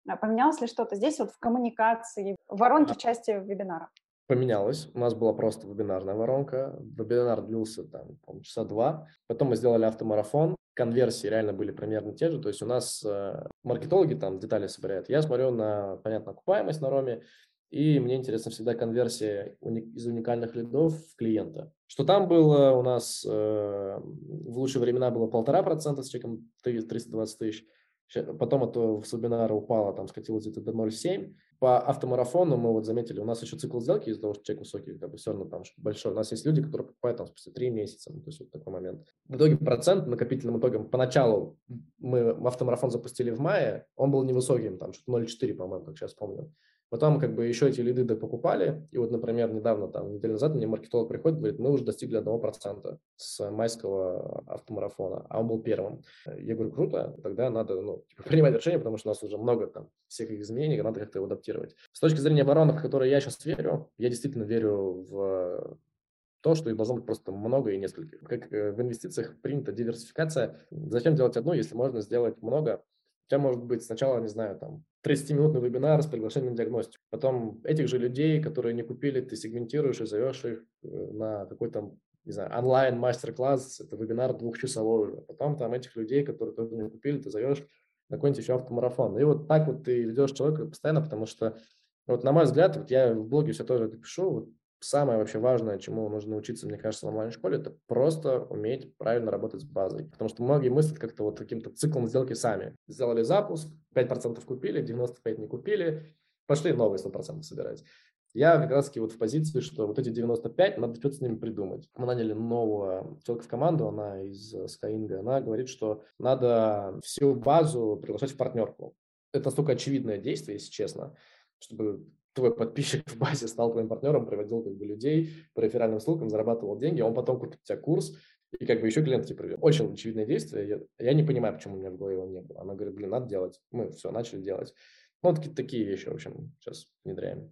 А поменялось ли что-то здесь вот в коммуникации, воронке в части вебинара? Поменялось. У нас была просто вебинарная воронка. Вебинар длился там, часа два. Потом мы сделали автомарафон. Конверсии реально были примерно те же. То есть у нас э, маркетологи там детали собирают. Я смотрю на, понятно, окупаемость на Роме. И мне интересна всегда конверсия из уникальных лидов в клиента. Что там было у нас э, в лучшие времена было полтора процента с чеком 320 тысяч. Потом это с вебинара упало, там скатилось где-то до 0,7 по автомарафону мы вот заметили, у нас еще цикл сделки из-за того, что чек высокий, как бы все равно там большой. У нас есть люди, которые покупают там спустя три месяца, ну, то есть вот такой момент. В итоге процент накопительным итогом поначалу мы автомарафон запустили в мае, он был невысоким, там что-то 0,4, по-моему, как сейчас помню. Потом как бы еще эти лиды покупали, и вот, например, недавно, там, неделю назад мне маркетолог приходит, говорит, мы уже достигли 1% с майского автомарафона, а он был первым. Я говорю, круто, тогда надо ну, типа, принимать решение, потому что у нас уже много там всех изменений, надо как-то его адаптировать. С точки зрения воронок, в которые я сейчас верю, я действительно верю в то, что их должно быть просто много и несколько. Как э, в инвестициях принята диверсификация. Зачем делать одну, если можно сделать много? У тебя может быть сначала, не знаю, там 30-минутный вебинар с приглашением на диагностику. Потом этих же людей, которые не купили, ты сегментируешь и зовешь их э, на какой-то, не знаю, онлайн мастер-класс, это вебинар двухчасовой уже. Потом там этих людей, которые тоже не купили, ты зовешь на какой-нибудь еще автомарафон. И вот так вот ты ведешь человека постоянно, потому что, вот на мой взгляд, вот я в блоге все тоже это пишу, вот самое вообще важное, чему нужно учиться, мне кажется, в онлайн-школе, это просто уметь правильно работать с базой. Потому что многие мыслят как-то вот каким-то циклом сделки сами. Сделали запуск, 5% купили, 95% не купили, пошли новые 100% собирать. Я как раз таки вот в позиции, что вот эти 95, надо что-то с ними придумать. Мы наняли нового человека в команду, она из Skyeng, она говорит, что надо всю базу приглашать в партнерку. это настолько очевидное действие, если честно, чтобы твой подписчик в базе стал твоим партнером, приводил как бы людей по реферальным ссылкам, зарабатывал деньги, он потом купит у тебя курс, и как бы еще клиент тебе приведет. Очень очевидное действие. Я, я не понимаю, почему у меня в голове его не было. Она говорит, блин, надо делать. Мы все начали делать. Ну, такие, такие вещи, в общем, сейчас внедряем.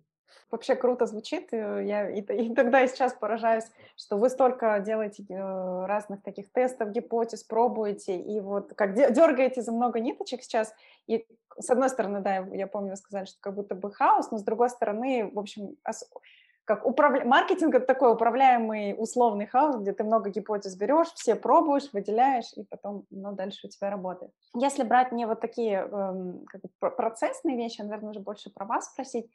Вообще круто звучит. Я и, и тогда и сейчас поражаюсь, что вы столько делаете э, разных таких тестов, гипотез, пробуете, и вот как дергаете за много ниточек сейчас. И с одной стороны, да, я помню, вы сказали, что как будто бы хаос, но с другой стороны, в общем, как управля... маркетинг это такой управляемый условный хаос, где ты много гипотез берешь, все пробуешь, выделяешь, и потом ну, дальше у тебя работает. Если брать не вот такие эм, как процессные вещи, наверное, уже больше про вас спросить,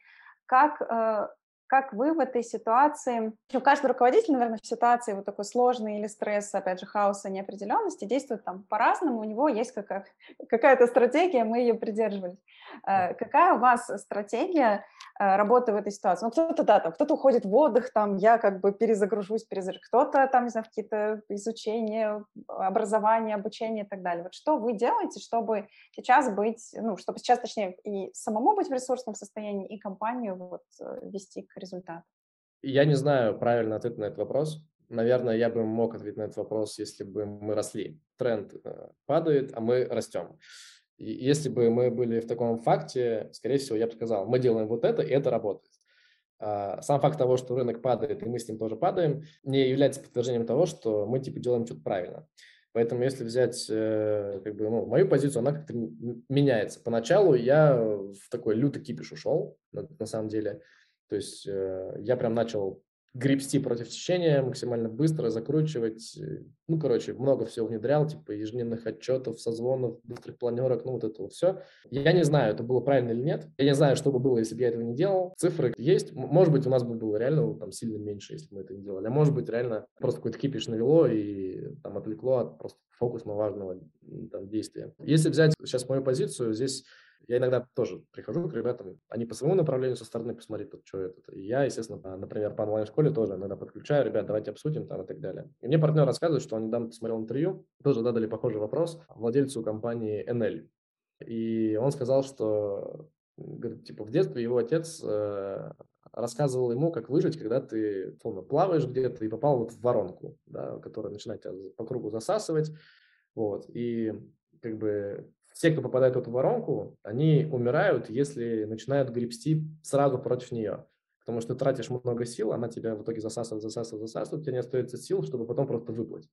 как э, как вы в этой ситуации, у каждого руководителя, наверное, в ситуации вот такой сложной или стресса, опять же, хаоса, неопределенности действует там по-разному, у него есть какая- какая-то стратегия, мы ее придерживались. Э, какая у вас стратегия э, работы в этой ситуации? Ну, кто-то, да, там, кто-то уходит в отдых, там, я как бы перезагружусь, перезагружусь, кто-то там, не знаю, какие-то изучения, образование, обучение и так далее. Вот что вы делаете, чтобы сейчас быть, ну, чтобы сейчас, точнее, и самому быть в ресурсном состоянии, и компанию вот э, вести к результат? Я не знаю правильно ответ на этот вопрос. Наверное, я бы мог ответить на этот вопрос, если бы мы росли. Тренд э, падает, а мы растем. И если бы мы были в таком факте, скорее всего, я бы сказал, мы делаем вот это, и это работает. А сам факт того, что рынок падает, и мы с ним тоже падаем, не является подтверждением того, что мы типа делаем что-то правильно. Поэтому если взять э, как бы, ну, мою позицию, она как-то меняется. Поначалу я в такой лютый кипиш ушел, на, на самом деле. То есть э, я прям начал гребсти против течения максимально быстро, закручивать. Э, ну, короче, много всего внедрял, типа ежедневных отчетов, созвонов, быстрых планерок, ну, вот это вот все. Я не знаю, это было правильно или нет. Я не знаю, что бы было, если бы я этого не делал. Цифры есть. Может быть, у нас бы было реально там сильно меньше, если бы мы это не делали. А может быть, реально просто какой-то кипиш навело и там отвлекло от просто фокусно важного там, действия. Если взять сейчас мою позицию, здесь я иногда тоже прихожу к ребятам, они по своему направлению со стороны посмотреть, тут что это. И я, естественно, например, по онлайн-школе тоже иногда подключаю, ребят, давайте обсудим там и так далее. И мне партнер рассказывает, что он недавно посмотрел интервью, тоже задали похожий вопрос владельцу компании NL. И он сказал, что говорит, типа в детстве его отец э, рассказывал ему, как выжить, когда ты условно, плаваешь где-то и попал вот в воронку, да, которая начинает тебя по кругу засасывать. Вот. И как бы все, кто попадает в эту воронку, они умирают, если начинают гребсти сразу против нее. Потому что ты тратишь много сил, она тебя в итоге засасывает, засасывает, засасывает, у тебя не остается сил, чтобы потом просто выплыть.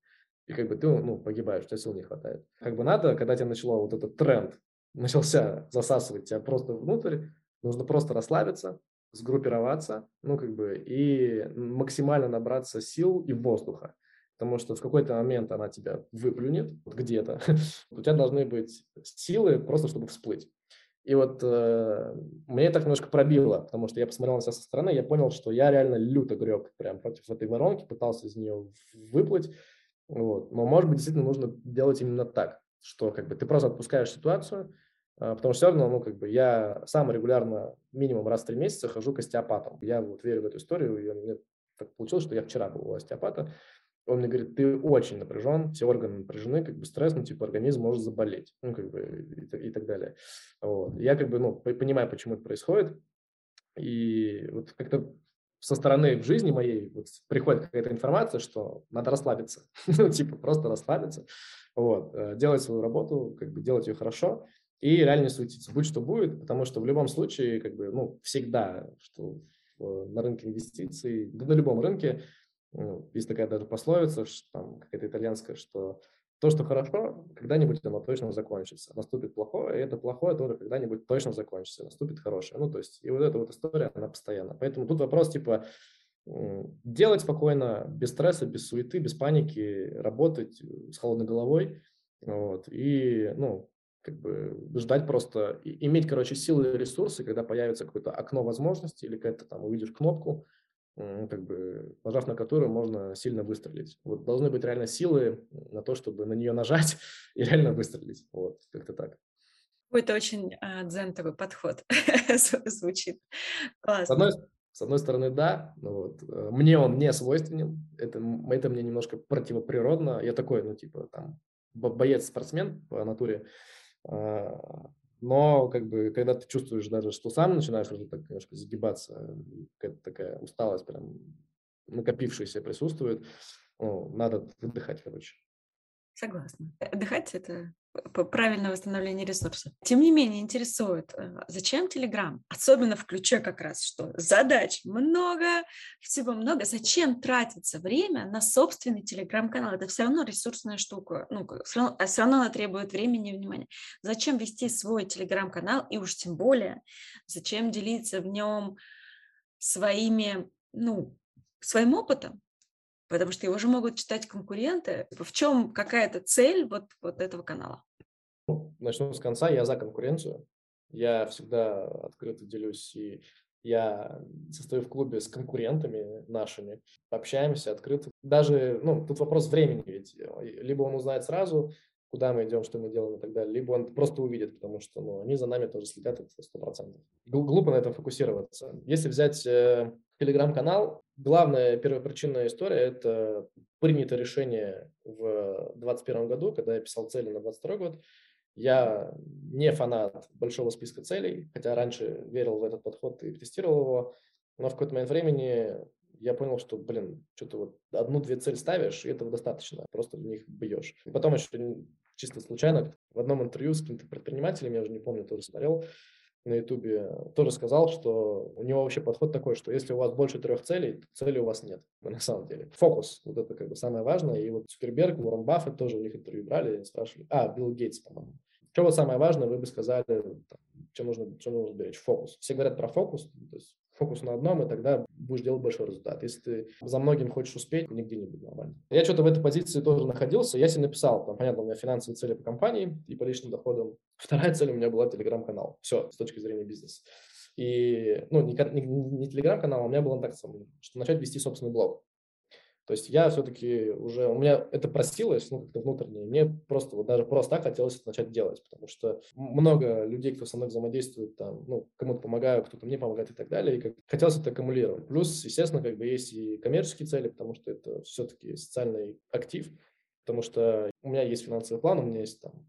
И как бы ты ну, погибаешь, у тебя сил не хватает. Как бы надо, когда тебе начало вот этот тренд, начался засасывать тебя просто внутрь, нужно просто расслабиться, сгруппироваться, ну, как бы, и максимально набраться сил и воздуха потому что в какой-то момент она тебя выплюнет где-то. У тебя должны быть силы просто, чтобы всплыть. И вот э, мне так немножко пробило, потому что я посмотрел на себя со стороны, я понял, что я реально люто греб прям против этой воронки, пытался из нее выплыть. Вот. Но, может быть, действительно нужно делать именно так, что как бы ты просто отпускаешь ситуацию, э, потому что все равно, ну, как бы я сам регулярно минимум раз в три месяца хожу к остеопатам. Я вот верю в эту историю, и мне так получилось, что я вчера был у остеопата, он мне говорит, ты очень напряжен, все органы напряжены, как бы стресс, ну, типа, организм может заболеть, ну, как бы, и, и так далее. Вот. Я, как бы, ну, понимаю, почему это происходит, и вот как-то со стороны в жизни моей вот приходит какая-то информация, что надо расслабиться, ну, типа, просто расслабиться, вот, э, делать свою работу, как бы, делать ее хорошо, и реально не суетиться, будь что будет, потому что в любом случае, как бы, ну, всегда, что на рынке инвестиций, да на любом рынке ну, есть такая даже пословица, что, там какая-то итальянская, что то, что хорошо, когда-нибудь оно точно закончится. Наступит плохое, и это плохое тоже когда-нибудь точно закончится. Наступит хорошее. Ну, то есть, и вот эта вот история, она постоянно. Поэтому тут вопрос, типа, делать спокойно, без стресса, без суеты, без паники, работать с холодной головой, вот, и, ну, как бы ждать просто, иметь, короче, силы и ресурсы, когда появится какое-то окно возможностей или какая-то там увидишь кнопку, как бы нажав на которую можно сильно выстрелить. Вот должны быть реально силы на то, чтобы на нее нажать и реально выстрелить. Вот, как-то так. Это очень а, дзентовый подход звучит. Классно. С одной, с одной стороны, да, вот, э, мне он не свойственен, это, это мне немножко противоприродно. Я такой, ну, типа, там, боец-спортсмен по натуре, а, но как бы, когда ты чувствуешь даже, что сам начинаешь уже так немножко загибаться, какая-то такая усталость прям накопившаяся присутствует, ну, надо выдыхать, короче. Согласна. Отдыхать – это правильное восстановление ресурсов. Тем не менее, интересует, э, зачем Telegram? Особенно в ключе как раз, что задач много, всего много. Зачем тратиться время на собственный Telegram-канал? Это все равно ресурсная штука. Ну, все равно, все равно она требует времени и внимания. Зачем вести свой Telegram-канал? И уж тем более, зачем делиться в нем своими, ну, своим опытом? Потому что его же могут читать конкуренты. В чем какая-то цель вот, вот этого канала? Ну, начну с конца. Я за конкуренцию. Я всегда открыто делюсь и я состою в клубе с конкурентами нашими, общаемся открыто. Даже, ну, тут вопрос времени ведь. Либо он узнает сразу, куда мы идем, что мы делаем и так далее, либо он просто увидит, потому что ну, они за нами тоже следят, это сто процентов. Глупо на этом фокусироваться. Если взять э, телеграм-канал, главная первопричинная история – это принято решение в 2021 году, когда я писал цели на 2022 год. Я не фанат большого списка целей, хотя раньше верил в этот подход и тестировал его, но в какой-то момент времени я понял, что, блин, что-то вот одну-две цель ставишь, и этого достаточно, просто в них бьешь. И потом еще чисто случайно в одном интервью с каким-то предпринимателем, я уже не помню, тоже смотрел, на Ютубе тоже сказал, что у него вообще подход такой, что если у вас больше трех целей, то цели у вас нет, на самом деле. Фокус, вот это как бы самое важное. И вот Цукерберг, Уоррен Баффет тоже у них интервью брали спрашивали. А, Билл Гейтс, по-моему. Что вот самое важное, вы бы сказали, что нужно, что нужно беречь? Фокус. Все говорят про фокус, то есть фокус на одном, и тогда будешь делать большой результат. Если ты за многим хочешь успеть, нигде не будет нормально. Я что-то в этой позиции тоже находился. Я себе написал, там, понятно, у меня финансовые цели по компании и по личным доходам. Вторая цель у меня была телеграм-канал. Все, с точки зрения бизнеса. И, ну, не, не, не телеграм-канал, а у меня было так, что начать вести собственный блог. То есть я все-таки уже, у меня это просилось, ну, как-то внутренне, мне просто, вот даже просто так хотелось это начать делать, потому что много людей, кто со мной взаимодействует, там, ну, кому-то помогаю, кто-то мне помогает и так далее, и как хотелось это аккумулировать. Плюс, естественно, как бы есть и коммерческие цели, потому что это все-таки социальный актив, потому что у меня есть финансовый план, у меня есть там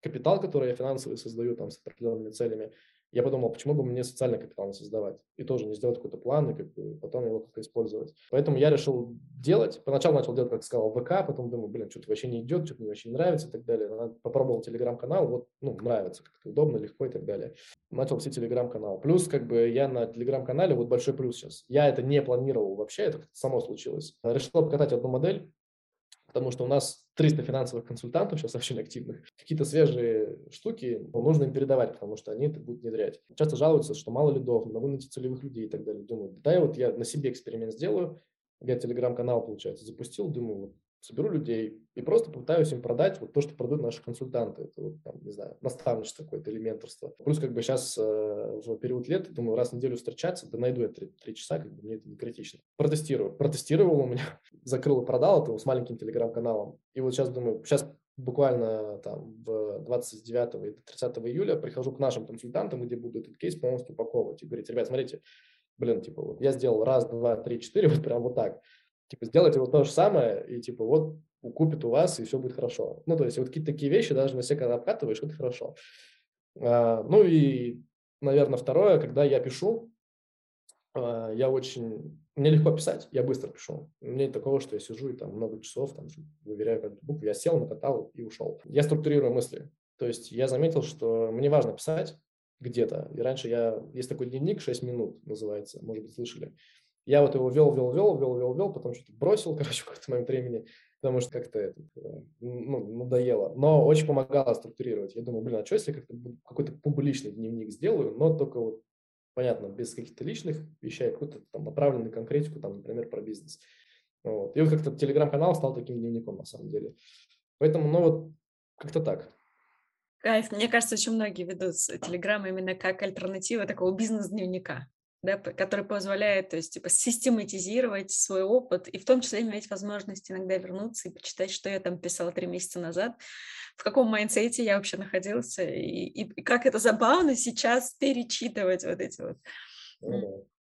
капитал, который я финансовый создаю там с определенными целями, я подумал, почему бы мне социальный капитал не создавать и тоже не сделать какой-то план и как бы потом его как-то использовать. Поэтому я решил делать. Поначалу начал делать, как сказал, ВК, потом думаю, блин, что-то вообще не идет, что-то мне вообще не нравится и так далее. Попробовал телеграм-канал, вот, ну, нравится, как-то удобно, легко и так далее. Начал все телеграм-канал. Плюс, как бы, я на телеграм-канале, вот большой плюс сейчас. Я это не планировал вообще, это само случилось. Решил покатать одну модель, потому что у нас 300 финансовых консультантов сейчас очень активных. Какие-то свежие штуки ну, нужно им передавать, потому что они это будут внедрять. Часто жалуются, что мало лидов, не могу найти целевых людей и так далее. Думаю, да, вот я на себе эксперимент сделаю. Я телеграм-канал, получается, запустил, думаю, вот соберу людей и просто попытаюсь им продать вот то, что продают наши консультанты. Это вот, там, не знаю, наставничество какое-то или менторство. Плюс как бы сейчас э, в период лет, думаю, раз в неделю встречаться, да найду я три, три часа, как бы мне это не критично. Протестирую. Протестировал у меня, закрыл и продал это с маленьким телеграм-каналом. И вот сейчас думаю, сейчас буквально там в 29 и 30 июля прихожу к нашим консультантам, где буду этот кейс полностью упаковывать и говорить, ребят, смотрите, блин, типа вот я сделал раз, два, три, четыре, вот прям вот так типа, сделайте вот то же самое, и, типа, вот купит у вас, и все будет хорошо. Ну, то есть, вот какие-то такие вещи, даже на себя когда обкатываешь, это хорошо. А, ну, и, наверное, второе, когда я пишу, а, я очень... Мне легко писать, я быстро пишу. У меня нет такого, что я сижу и там много часов, там, выверяю каждую букву. Я сел, накатал и ушел. Я структурирую мысли. То есть я заметил, что мне важно писать где-то. И раньше я... Есть такой дневник, 6 минут называется, может быть, слышали. Я вот его вел, вел, вел, вел, вел, вел, потом что-то бросил, короче, в какой-то момент времени, потому что как-то это ну, надоело. Но очень помогало структурировать. Я думаю, блин, а что если как-то какой-то публичный дневник сделаю, но только вот, понятно, без каких-то личных вещей, а какой-то там направленный конкретику, там, например, про бизнес. Вот. И вот как-то телеграм-канал стал таким дневником, на самом деле. Поэтому, ну вот, как-то так. Кайф. Мне кажется, очень многие ведут Телеграм именно как альтернатива такого бизнес-дневника да, который позволяет, то есть, типа, систематизировать свой опыт и в том числе иметь возможность иногда вернуться и почитать, что я там писала три месяца назад, в каком mindset е я вообще находился, и, и, и как это забавно сейчас перечитывать вот эти вот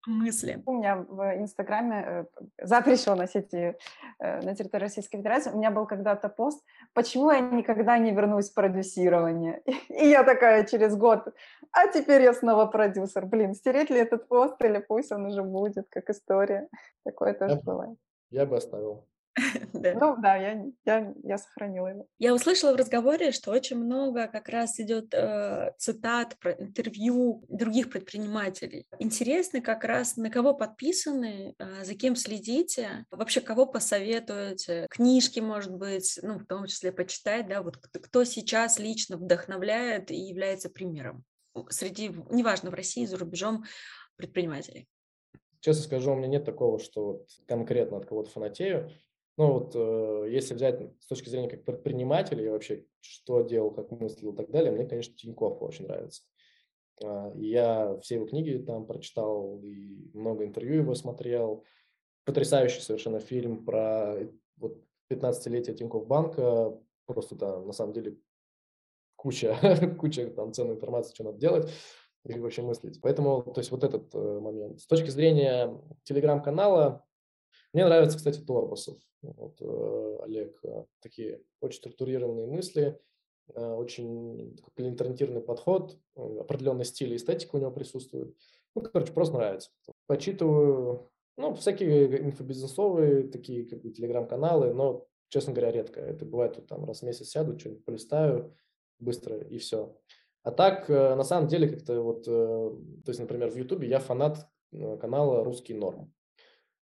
мысли. У меня в Инстаграме э, запрещено сети э, на территории Российской Федерации. У меня был когда-то пост, почему я никогда не вернусь в продюсирование. И я такая через год, а теперь я снова продюсер. Блин, стереть ли этот пост или пусть он уже будет, как история. Такое тоже бывает. Я бы оставил. Да. Ну да, я, я, я сохранила его. Я услышала в разговоре, что очень много как раз идет э, цитат про интервью других предпринимателей. Интересно как раз, на кого подписаны, э, за кем следите, вообще кого посоветуете, книжки, может быть, ну, в том числе почитать, да, вот кто, кто сейчас лично вдохновляет и является примером среди, неважно, в России, за рубежом предпринимателей. Честно скажу, у меня нет такого, что вот конкретно от кого-то фанатею. Ну вот э, если взять с точки зрения как предпринимателя и вообще что делал, как мыслил и так далее, мне, конечно, Тинькофф очень нравится. Э, я все его книги там прочитал и много интервью его смотрел. Потрясающий совершенно фильм про вот 15-летие Тинькофф банка. Просто там на самом деле куча, куча там ценной информации, что надо делать и вообще мыслить. Поэтому, то есть вот этот э, момент. С точки зрения телеграм-канала, мне нравится, кстати, Торбасов. Вот, э, Олег, э, такие очень структурированные мысли, э, очень клиенториентированный подход, определенный стиль и эстетика у него присутствует. Ну, короче, просто нравится. Почитываю, ну, всякие инфобизнесовые такие как бы телеграм-каналы, но, честно говоря, редко. Это бывает вот, там раз в месяц сяду, что-нибудь полистаю быстро и все. А так, на самом деле, как-то вот, то есть, например, в Ютубе я фанат канала «Русский норм».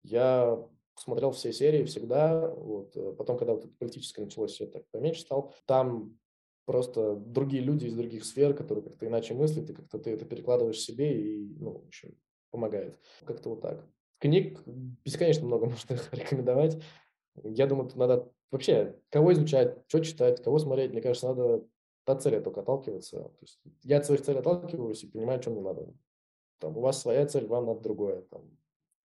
Я смотрел все серии всегда. Вот. Э, потом, когда вот это политическое началось, я так поменьше стал. Там просто другие люди из других сфер, которые как-то иначе мыслят, и как-то ты это перекладываешь себе, и, ну, в общем, помогает. Как-то вот так. Книг бесконечно много можно рекомендовать. Я думаю, надо вообще кого изучать, что читать, кого смотреть. Мне кажется, надо от цели только отталкиваться. То есть я от своих целей отталкиваюсь и понимаю, что мне надо. Там, у вас своя цель, вам надо другое. Там,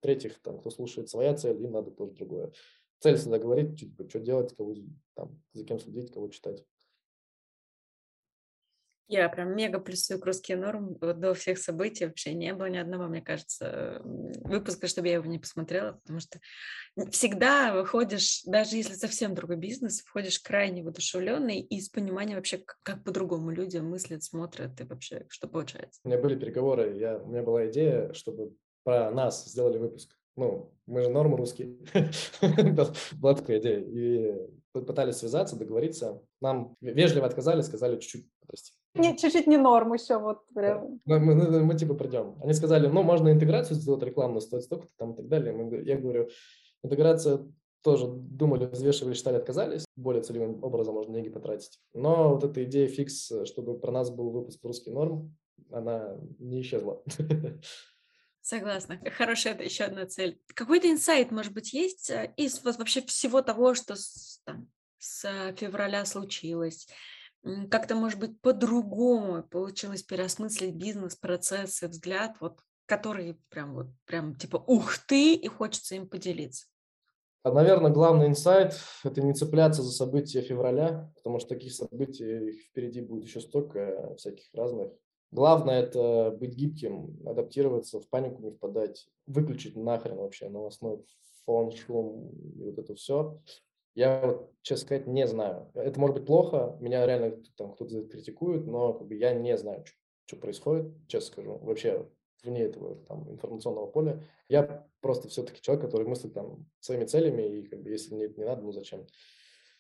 третьих, там, кто слушает своя цель, им надо тоже другое. Цель всегда говорить, типа, что делать, кого, там, за кем следить, кого читать. Я прям мега плюсую к русский норм. Вот до всех событий вообще не было ни одного, мне кажется, выпуска, чтобы я его не посмотрела, потому что всегда выходишь, даже если совсем другой бизнес, входишь крайне воодушевленный и с пониманием вообще, как, как по-другому люди мыслят, смотрят и вообще, что получается. У меня были переговоры, я, у меня была идея, чтобы про нас сделали выпуск. Ну, мы же норм русские. Была такая идея. И пытались связаться, договориться. Нам вежливо отказали, сказали чуть-чуть, прости. Не, чуть-чуть не норм еще, вот прям. Мы, мы, мы, мы типа придем. Они сказали, ну, можно интеграцию сделать рекламную, стоит столько-то там и так далее. Мы, я говорю, интеграция тоже думали, взвешивали, считали, отказались. Более целевым образом можно деньги потратить. Но вот эта идея фикс, чтобы про нас был выпуск русский норм, она не исчезла. Согласна. Хорошая это еще одна цель. Какой-то инсайт, может быть, есть э, из вот вообще всего того, что с, там, с февраля случилось? Как-то, может быть, по-другому получилось переосмыслить бизнес, процессы, взгляд, вот, который прям вот, прям типа ух ты, и хочется им поделиться. А, наверное, главный инсайт – это не цепляться за события февраля, потому что таких событий впереди будет еще столько всяких разных. Главное – это быть гибким, адаптироваться, в панику не впадать, выключить нахрен вообще новостной фон, шум и вот это все. Я, вот, честно сказать, не знаю. Это может быть плохо, меня реально там кто-то критикует, но как бы, я не знаю, что, происходит, честно скажу. Вообще вне этого там, информационного поля. Я просто все-таки человек, который мыслит там своими целями, и как бы, если мне это не надо, ну зачем?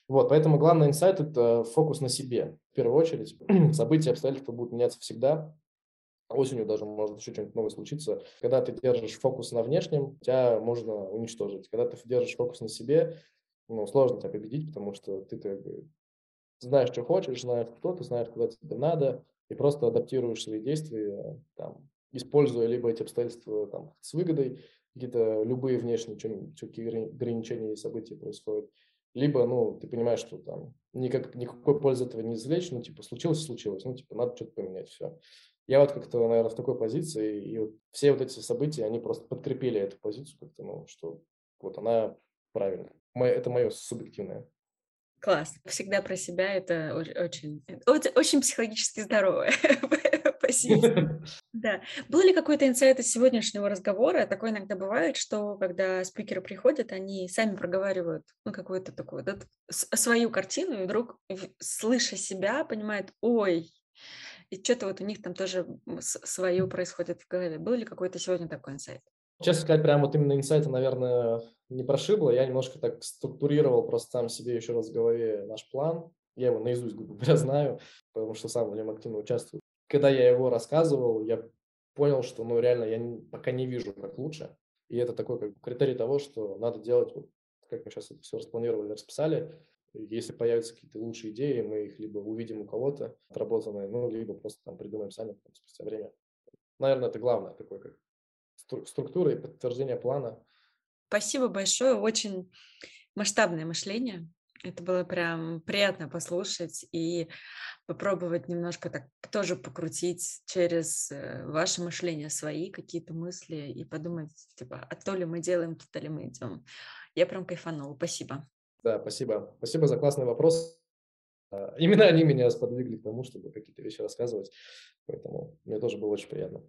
Вот, поэтому главный инсайт – это фокус на себе. В первую очередь, события, обстоятельства будут меняться всегда. Осенью даже может еще что-нибудь новое случиться. Когда ты держишь фокус на внешнем, тебя можно уничтожить. Когда ты держишь фокус на себе, ну, сложно тебя победить, потому что ты, ты знаешь, что хочешь, знаешь, кто ты, знаешь, куда тебе надо, и просто адаптируешь свои действия, там, используя либо эти обстоятельства там, с выгодой, какие-то любые внешние ограничения и события происходят, либо, ну, ты понимаешь, что там никак, никакой пользы этого не извлечь, ну, типа, случилось, случилось, ну, типа, надо что-то поменять, все. Я вот как-то, наверное, в такой позиции, и вот все вот эти события, они просто подкрепили эту позицию как-то, ну, что вот она правильная. Это мое субъективное. Класс. Всегда про себя это очень, очень психологически здоровое Спасибо. Да. Был ли какой-то инсайт из сегодняшнего разговора? Такое иногда бывает, что когда спикеры приходят, они сами проговаривают ну, какую-то такую да, свою картину, и вдруг, слыша себя, понимают, ой, и что-то вот у них там тоже свое происходит в голове. Был ли какой-то сегодня такой инсайт? Честно сказать, прям вот именно инсайта, наверное, не прошибло. Я немножко так структурировал просто сам себе еще раз в голове наш план. Я его наизусть, грубо говоря, знаю, потому что сам в нем активно участвую. Когда я его рассказывал, я понял, что, ну, реально, я пока не вижу, как лучше. И это такой как критерий того, что надо делать, вот, как мы сейчас это все распланировали, расписали. Если появятся какие-то лучшие идеи, мы их либо увидим у кого-то отработанные, ну, либо просто там придумаем сами там, спустя время. Наверное, это главное, такое как структура и подтверждение плана. Спасибо большое, очень масштабное мышление. Это было прям приятно послушать и попробовать немножко так тоже покрутить через э, ваше мышление свои какие-то мысли и подумать, типа, а то ли мы делаем, то ли мы идем. Я прям кайфанула. Спасибо. Да, спасибо. Спасибо за классный вопрос. А, именно они меня сподвигли к тому, чтобы какие-то вещи рассказывать. Поэтому мне тоже было очень приятно.